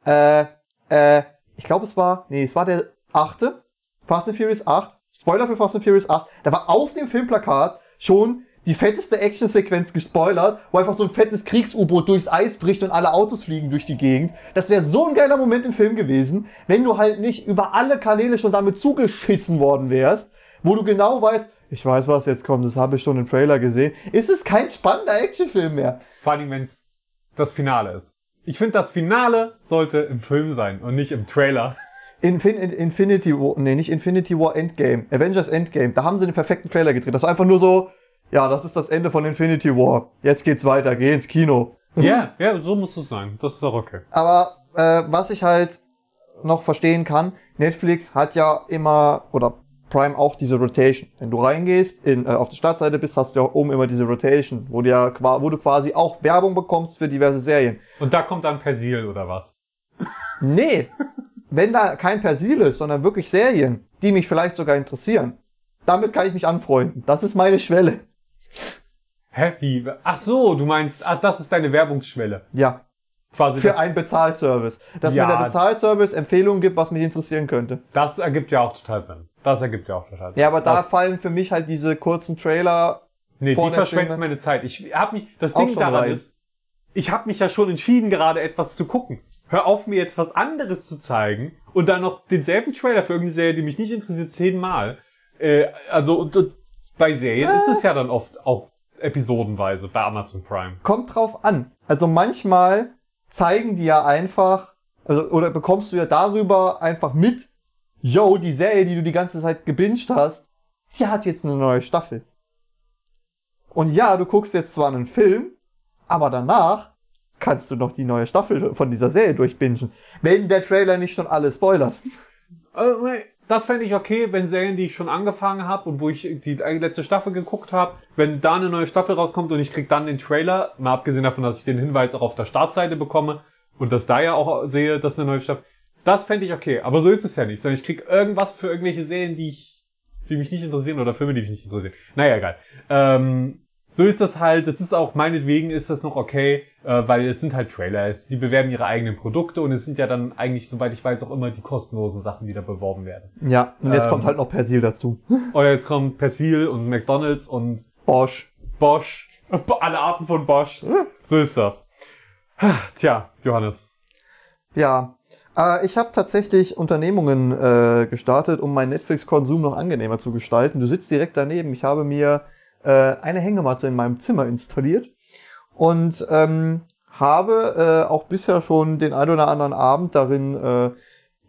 äh, äh, ich glaube es war, nee, es war der achte, Fast and Furious 8, Spoiler für Fast and Furious 8, da war auf dem Filmplakat schon die fetteste Actionsequenz gespoilert, wo einfach so ein fettes Kriegs-U-Boot durchs Eis bricht und alle Autos fliegen durch die Gegend. Das wäre so ein geiler Moment im Film gewesen, wenn du halt nicht über alle Kanäle schon damit zugeschissen worden wärst, wo du genau weißt, ich weiß, was jetzt kommt, das habe ich schon im Trailer gesehen. Ist es kein spannender Actionfilm mehr? Vor allem, wenn es das Finale ist. Ich finde, das Finale sollte im Film sein und nicht im Trailer. Infin In- Infinity War, nee, nicht Infinity War Endgame, Avengers Endgame, da haben sie den perfekten Trailer gedreht. Das war einfach nur so, ja, das ist das Ende von Infinity War. Jetzt geht's weiter, geh ins Kino. Ja, ja, so muss es sein. Das ist doch okay. Aber äh, was ich halt noch verstehen kann, Netflix hat ja immer, oder Prime auch diese Rotation. Wenn du reingehst, in, äh, auf der Startseite bist, hast du ja oben immer diese Rotation, wo du, ja, wo du quasi auch Werbung bekommst für diverse Serien. Und da kommt dann Persil oder was? Nee, wenn da kein Persil ist, sondern wirklich Serien, die mich vielleicht sogar interessieren, damit kann ich mich anfreunden. Das ist meine Schwelle. Hä? Wie? Ach so, du meinst, ach, das ist deine Werbungsschwelle. Ja, Quasi für einen Bezahlservice. Dass Ja. mir der Bezahlservice Empfehlungen gibt, was mich interessieren könnte. das ergibt ja auch total Sinn. Das ergibt ja auch total Sinn. Ja, aber da das, fallen für mich halt diese kurzen Trailer. Nee, vor die verschwenden meine Zeit. Ich hab mich, das Ding daran rein. ist, ich habe mich ja schon entschieden, gerade etwas zu gucken. Hör auf, mir jetzt was anderes zu zeigen und dann noch denselben Trailer für irgendeine Serie, die mich nicht interessiert, zehnmal. Äh, also und, und bei Serien ist es ja dann oft auch episodenweise bei Amazon Prime. Kommt drauf an. Also manchmal zeigen die ja einfach, also, oder bekommst du ja darüber einfach mit, yo, die Serie, die du die ganze Zeit gebinged hast, die hat jetzt eine neue Staffel. Und ja, du guckst jetzt zwar einen Film, aber danach kannst du noch die neue Staffel von dieser Serie durchbingen. Wenn der Trailer nicht schon alles spoilert. äh, das fände ich okay, wenn Serien, die ich schon angefangen habe und wo ich die letzte Staffel geguckt habe, wenn da eine neue Staffel rauskommt und ich krieg dann den Trailer, mal abgesehen davon, dass ich den Hinweis auch auf der Startseite bekomme und dass da ja auch sehe, dass eine neue Staffel, das fände ich okay. Aber so ist es ja nicht, sondern ich krieg irgendwas für irgendwelche Serien, die ich, die mich nicht interessieren oder Filme, die mich nicht interessieren. Naja, egal. Ähm, so ist das halt, das ist auch, meinetwegen ist das noch okay, äh, weil es sind halt Trailer, sie bewerben ihre eigenen Produkte und es sind ja dann eigentlich, soweit ich weiß, auch immer die kostenlosen Sachen, die da beworben werden. Ja, und jetzt Ähm. kommt halt noch Persil dazu. Oder jetzt kommt Persil und McDonalds und Bosch. Bosch, alle Arten von Bosch. So ist das. Tja, Johannes. Ja, ich habe tatsächlich Unternehmungen äh, gestartet, um meinen Netflix-Konsum noch angenehmer zu gestalten. Du sitzt direkt daneben. Ich habe mir äh, eine Hängematte in meinem Zimmer installiert und ähm, habe äh, auch bisher schon den ein oder anderen Abend darin äh,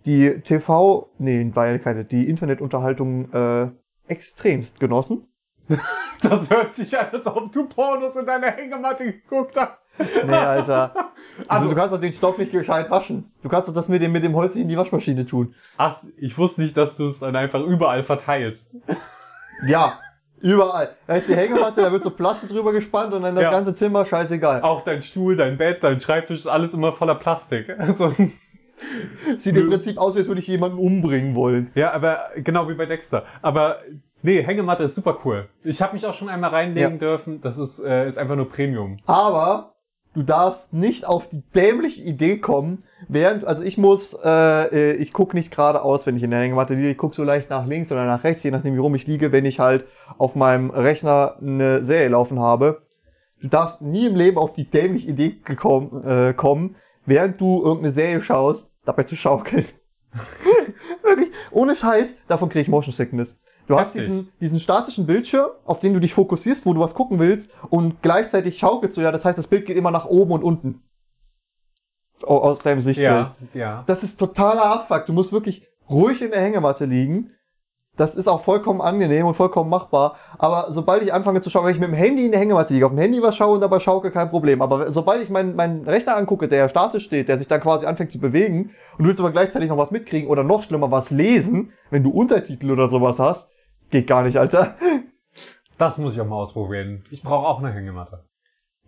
die TV, nee, ja keine, die Internetunterhaltung äh, extremst genossen. Das hört sich an, als ob du Pornos in deiner Hängematte geguckt hast. Nee, Alter. Also, Also- du kannst doch den Stoff nicht gescheit waschen. Du kannst doch das mit dem, mit dem Holz nicht in die Waschmaschine tun. Ach, ich wusste nicht, dass du es dann einfach überall verteilst. Ja, überall. Da ist die Hängematte, da wird so Plastik drüber gespannt und dann das Ja. ganze Zimmer, scheißegal. Auch dein Stuhl, dein Bett, dein Schreibtisch ist alles immer voller Plastik. Also, Sieht im Prinzip aus, als würde ich jemanden umbringen wollen. ja, aber genau wie bei Dexter. Aber nee, Hängematte ist super cool. Ich habe mich auch schon einmal reinlegen Ja. dürfen. Das ist, äh, ist einfach nur Premium. Aber du darfst nicht auf die dämliche Idee kommen, während, also ich muss, äh, äh, ich guck nicht geradeaus, wenn ich in der Hängematte liege, ich guck so leicht nach links oder nach rechts, je nachdem wie rum ich liege, wenn ich halt auf meinem Rechner eine Serie laufen habe. Du darfst nie im Leben auf die dämliche Idee gekommen, äh, kommen, während du irgendeine Serie schaust, dabei zu schaukeln. Wirklich, ohne Scheiß, davon kriege ich Motion Sickness. Du hast diesen, diesen statischen Bildschirm, auf den du dich fokussierst, wo du was gucken willst, und gleichzeitig schaukelst du ja, das heißt, das Bild geht immer nach oben und unten. Au- Aus deinem Sichtfeld. Ja, ja. Das ist totaler Abfuck. Du musst wirklich ruhig in der Hängematte liegen. Das ist auch vollkommen angenehm und vollkommen machbar. Aber sobald ich anfange zu schauen, wenn ich mit dem Handy in der Hängematte liege, auf dem Handy was schaue und dabei schaukel, kein Problem. Aber sobald ich meinen meinen Rechner angucke, der ja statisch steht, der sich dann quasi anfängt zu bewegen und du willst aber gleichzeitig noch was mitkriegen oder noch schlimmer was lesen, wenn du Untertitel oder sowas hast, geht gar nicht, Alter. Das muss ich auch mal ausprobieren. Ich brauche auch eine Hängematte.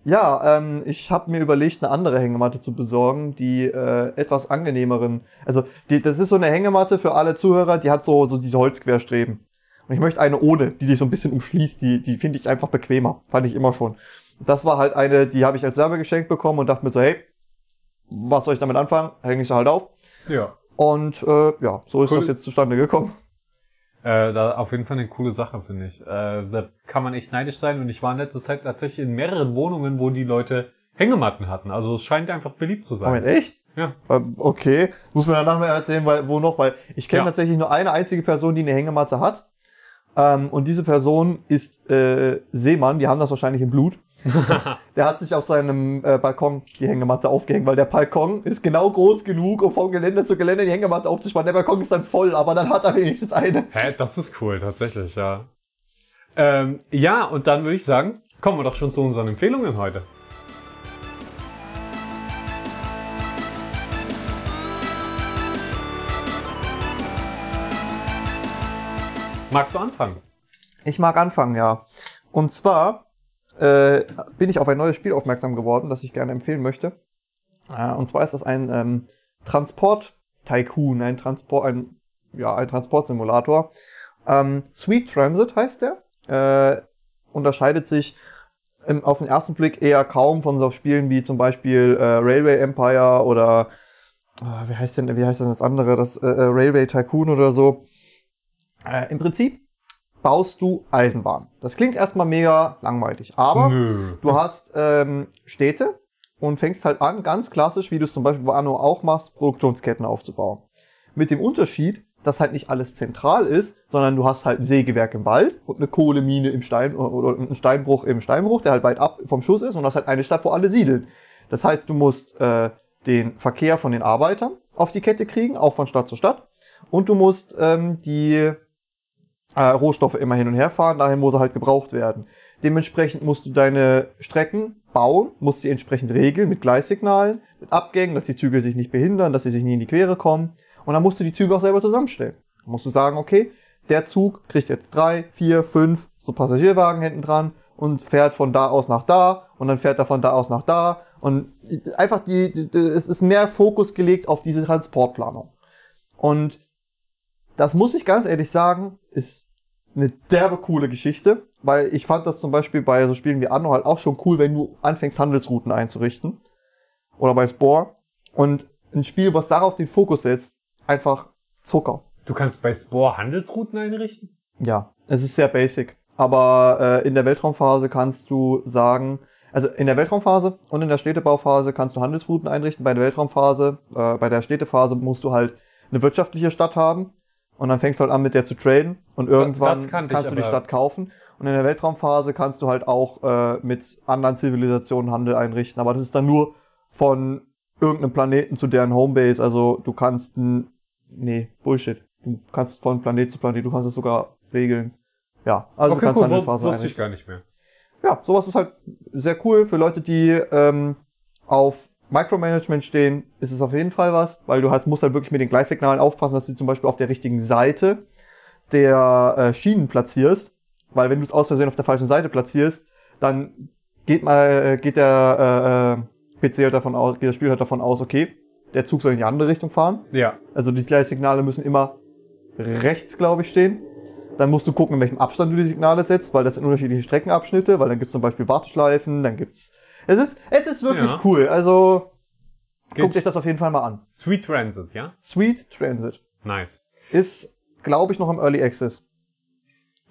Ja, ähm, ich habe mir überlegt, eine andere Hängematte zu besorgen, die äh, etwas angenehmeren. Also, die, das ist so eine Hängematte für alle Zuhörer, die hat so, so diese Holzquerstreben. Und ich möchte eine ohne, die dich so ein bisschen umschließt, die, die finde ich einfach bequemer. Fand ich immer schon. Das war halt eine, die habe ich als Werbegeschenk bekommen und dachte mir so, hey, was soll ich damit anfangen? Hänge ich sie halt auf. Ja. Und äh, ja, so ist Cool. das jetzt zustande gekommen. Äh, da auf jeden Fall eine coole Sache, finde ich. Äh, da kann man echt neidisch sein und ich war in letzter Zeit tatsächlich in mehreren Wohnungen, wo die Leute Hängematten hatten. Also es scheint einfach beliebt zu sein. Moment, echt? Ja. Okay, muss mir danach mal erzählen, weil, wo noch, weil ich kenne Ja. tatsächlich nur eine einzige Person, die eine Hängematte hat. Ähm, und diese Person ist äh, Seemann, die haben das wahrscheinlich im Blut. der hat sich auf seinem äh, Balkon die Hängematte aufgehängt, weil der Balkon ist genau groß genug, um vom Gelände zu Gelände die Hängematte aufzuspannen. Der Balkon ist dann voll, aber dann hat er wenigstens eine. Hä, das ist cool, tatsächlich, ja. Ähm, ja, und dann würde ich sagen, kommen wir doch schon zu unseren Empfehlungen heute. Magst du anfangen? Ich mag anfangen, ja. Und zwar äh, bin ich auf ein neues Spiel aufmerksam geworden, das ich gerne empfehlen möchte. Äh, und zwar ist das ein ähm, Transport-Tycoon, ein Transport, ein, ja, ein Transportsimulator. Ähm, Sweet Transit heißt der. Äh, unterscheidet sich im, auf den ersten Blick eher kaum von so Spielen wie zum Beispiel äh, Railway Empire oder äh, wie heißt denn, wie heißt denn das andere, das äh, äh, Railway Tycoon oder so. Äh, Im Prinzip baust du Eisenbahn. Das klingt erstmal mega langweilig, aber Nö. du hast ähm, Städte und fängst halt an, ganz klassisch, wie du es zum Beispiel bei Anno auch machst, Produktionsketten aufzubauen. Mit dem Unterschied, dass halt nicht alles zentral ist, sondern du hast halt ein Sägewerk im Wald und eine Kohlemine im Stein oder einen Steinbruch im Steinbruch, der halt weit ab vom Schuss ist und du hast halt eine Stadt, wo alle siedeln. Das heißt, du musst äh, den Verkehr von den Arbeitern auf die Kette kriegen, auch von Stadt zu Stadt. Und du musst ähm, die äh, Rohstoffe immer hin und her fahren, dahin, wo sie halt gebraucht werden. Dementsprechend musst du deine Strecken bauen, musst sie entsprechend regeln mit Gleissignalen, mit Abgängen, dass die Züge sich nicht behindern, dass sie sich nie in die Quere kommen. Und dann musst du die Züge auch selber zusammenstellen. Dann musst du sagen, okay, der Zug kriegt jetzt drei, vier, fünf so Passagierwagen hinten dran und fährt von da aus nach da und dann fährt er von da aus nach da und einfach die, die es ist mehr Fokus gelegt auf diese Transportplanung. Und das muss ich ganz ehrlich sagen, ist eine derbe coole Geschichte, weil ich fand das zum Beispiel bei so Spielen wie Anno halt auch schon cool, wenn du anfängst Handelsrouten einzurichten oder bei Spore und ein Spiel, was darauf den Fokus setzt, einfach Zucker. Du kannst bei Spore Handelsrouten einrichten? Ja, es ist sehr basic. Aber äh, in der Weltraumphase kannst du sagen, also in der Weltraumphase und in der Städtebauphase kannst du Handelsrouten einrichten. Bei der Weltraumphase, äh, bei der Städtephase musst du halt eine wirtschaftliche Stadt haben. Und dann fängst du halt an, mit der zu traden. Und irgendwann ich, kannst du die Stadt kaufen. Und in der Weltraumphase kannst du halt auch äh, mit anderen Zivilisationen Handel einrichten. Aber das ist dann nur von irgendeinem Planeten zu deren Homebase. Also du kannst nee, Bullshit. Du kannst von Planet zu Planet, du kannst es sogar regeln. Ja, also du kannst cool, Handelsphasen wusste ich einrichten. gar nicht mehr. Ja, sowas ist halt sehr cool für Leute, die ähm, auf Micromanagement stehen, ist es auf jeden Fall was, weil du halt, musst halt wirklich mit den Gleissignalen aufpassen, dass du zum Beispiel auf der richtigen Seite der äh, Schienen platzierst, weil wenn du es aus Versehen auf der falschen Seite platzierst, dann geht mal äh, geht der äh, äh, PC halt davon aus, geht das Spiel halt davon aus, okay, der Zug soll in die andere Richtung fahren. Ja. Also die Gleissignale müssen immer rechts, glaube ich, stehen. Dann musst du gucken, in welchem Abstand du die Signale setzt, weil das sind unterschiedliche Streckenabschnitte, weil dann gibt's zum Beispiel Warteschleifen, dann gibt's. Es ist, es ist wirklich Ja. cool. Also Geht. guckt euch das auf jeden Fall mal an. Sweet Transit, ja? Sweet Transit Nice. ist, glaube ich, noch im Early Access.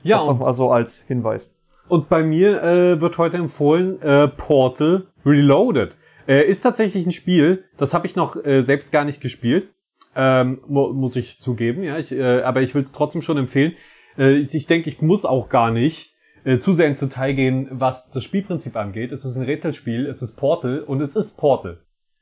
Ja, das und, noch mal so als Hinweis. und bei mir äh, wird heute empfohlen äh, Portal Reloaded. Äh, ist tatsächlich ein Spiel, das habe ich noch äh, selbst gar nicht gespielt. Ähm, mu muss ich zugeben, ja. Ich, äh, aber ich will es trotzdem schon empfehlen. Äh, ich denke, ich muss auch gar nicht äh, zu sehr ins Detail gehen, was das Spielprinzip angeht. Es ist ein Rätselspiel, es ist Portal und es ist Portal.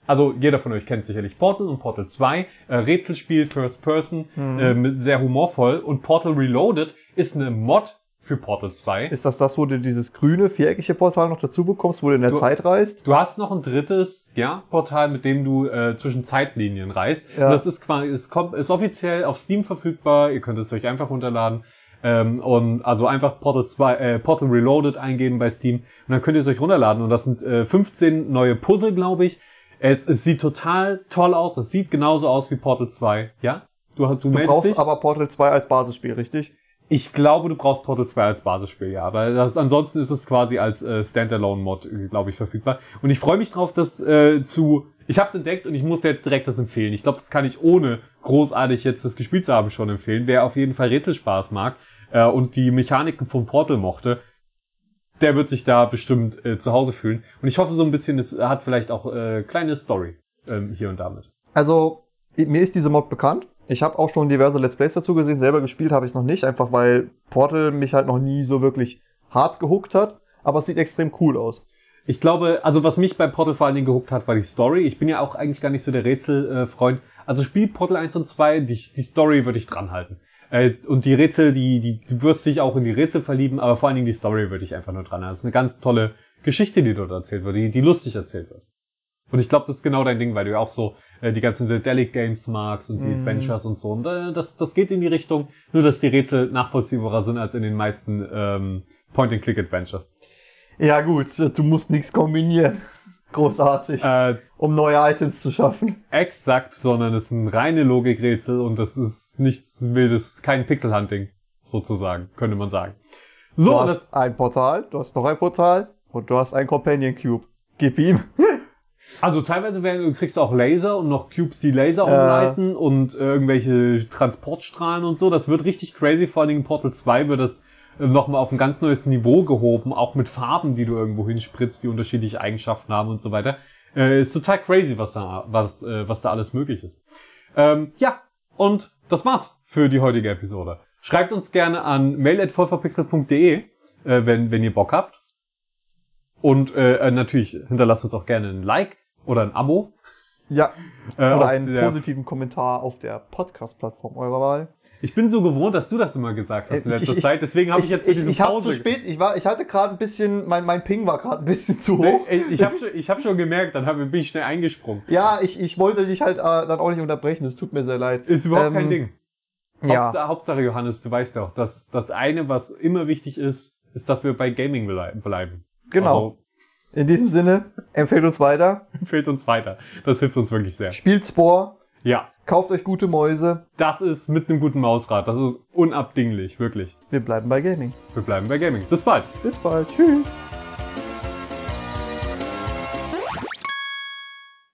Also jeder von euch kennt sicherlich Portal und Portal 2. Äh, Rätselspiel First Person, äh, mit sehr humorvoll. Und Portal Reloaded ist eine Mod für Portal 2. Ist das das, wo du dieses grüne, viereckige Portal noch dazu bekommst, wo du in der Du- Zeit reist? Du hast noch ein drittes, ja, Portal, mit dem du äh, zwischen Zeitlinien reist. Ja. Und das ist quasi, ist, kommt, ist offiziell auf Steam verfügbar. Ihr könnt es euch einfach runterladen. Ähm, und also einfach Portal 2, äh, Portal Reloaded eingeben bei Steam und dann könnt ihr es euch runterladen. Und das sind äh, 15 neue Puzzle, glaube ich. Es, es sieht total toll aus. Es sieht genauso aus wie Portal 2. Ja? Du, du, Du brauchst dich? aber Portal 2 als Basisspiel, richtig? Ich glaube, du brauchst Portal 2 als Basisspiel, ja. Aber das, ansonsten ist es quasi als äh, Standalone-Mod, äh, glaube ich, verfügbar. Und ich freue mich drauf, das äh, zu. Ich habe es entdeckt und ich muss jetzt direkt das empfehlen. Ich glaube, das kann ich ohne großartig jetzt das gespielt zu haben schon empfehlen. Wer auf jeden Fall Rätselspaß mag äh, und die Mechaniken von Portal mochte, der wird sich da bestimmt äh, zu Hause fühlen. Und ich hoffe so ein bisschen, es hat vielleicht auch äh, kleine Story ähm, hier und damit. Also, mir ist diese Mod bekannt. Ich habe auch schon diverse Let's Plays dazu gesehen. Selber gespielt habe ich es noch nicht, einfach weil Portal mich halt noch nie so wirklich hart gehuckt hat. Aber es sieht extrem cool aus. Ich glaube, also was mich bei Portal vor allen Dingen gehuckt hat, war die Story. Ich bin ja auch eigentlich gar nicht so der Rätselfreund. Also spiel Portal 1 und 2, die, die Story würde ich dranhalten. Äh, und die Rätsel, die, die, du wirst dich auch in die Rätsel verlieben, aber vor allen Dingen die Story würde ich einfach nur dran. Das ist eine ganz tolle Geschichte, die dort erzählt wird, die, die lustig erzählt wird. Und ich glaube, das ist genau dein Ding, weil du ja auch so äh, die ganzen Delic Games magst und die Adventures und so. Und äh, das, das geht in die Richtung, nur dass die Rätsel nachvollziehbarer sind als in den meisten ähm, Point-and-Click-Adventures. Ja gut, du musst nichts kombinieren. Großartig. Äh, Um neue Items zu schaffen. exakt, sondern es sind reine Logikrätsel und das ist nichts Wildes, kein Pixelhunting, sozusagen, könnte man sagen. Du So, das, hast ein Portal, du hast noch ein Portal und du hast ein Companion Cube. Gib ihm. also teilweise werden, kriegst du auch Laser und noch Cubes, die Laser umleiten und irgendwelche Transportstrahlen und so. Das wird richtig crazy, vor allen Dingen in Portal 2 wird das nochmal auf ein ganz neues Niveau gehoben, auch mit Farben, die du irgendwo hinspritzt, die unterschiedliche Eigenschaften haben und so weiter. Äh, ist total crazy, was da, was, äh, was da alles möglich ist. Ähm, ja, und das war's für die heutige Episode. Schreibt uns gerne an mail.vollverpixel.de, äh, wenn, wenn ihr Bock habt. Und äh, natürlich hinterlasst uns auch gerne ein Like oder ein Abo. Ja. Äh, Oder einen der- positiven Kommentar auf der Podcast-Plattform eurer Wahl. Ich bin so gewohnt, dass du das immer gesagt hast in Ich- letzter ich- Zeit, deswegen habe ich, ich, jetzt ich, diesem ich Pause. zu spät, ich war, ich hatte gerade ein bisschen, mein, mein Ping war gerade ein bisschen zu hoch. Nee, Ich habe schon, ich hab schon gemerkt, dann hab, bin ich schnell eingesprungen. Ja, ich, ich wollte dich halt äh, dann auch nicht unterbrechen, es tut mir sehr leid. Ist überhaupt Ähm, kein Ding. Ja. Hauptsache, Hauptsache, Johannes, du weißt auch, dass das eine, was immer wichtig ist, ist, dass wir bei Gaming blei- bleiben. Genau. In diesem Sinne, empfehlt uns weiter, Also, fehlt uns weiter. Das hilft uns wirklich sehr. spielt Spore, Ja, kauft euch gute Mäuse. das ist mit einem guten Mausrad. Das ist unabdinglich, wirklich. Wir bleiben bei Gaming. Wir bleiben bei Gaming. Bis bald. Bis bald. Tschüss.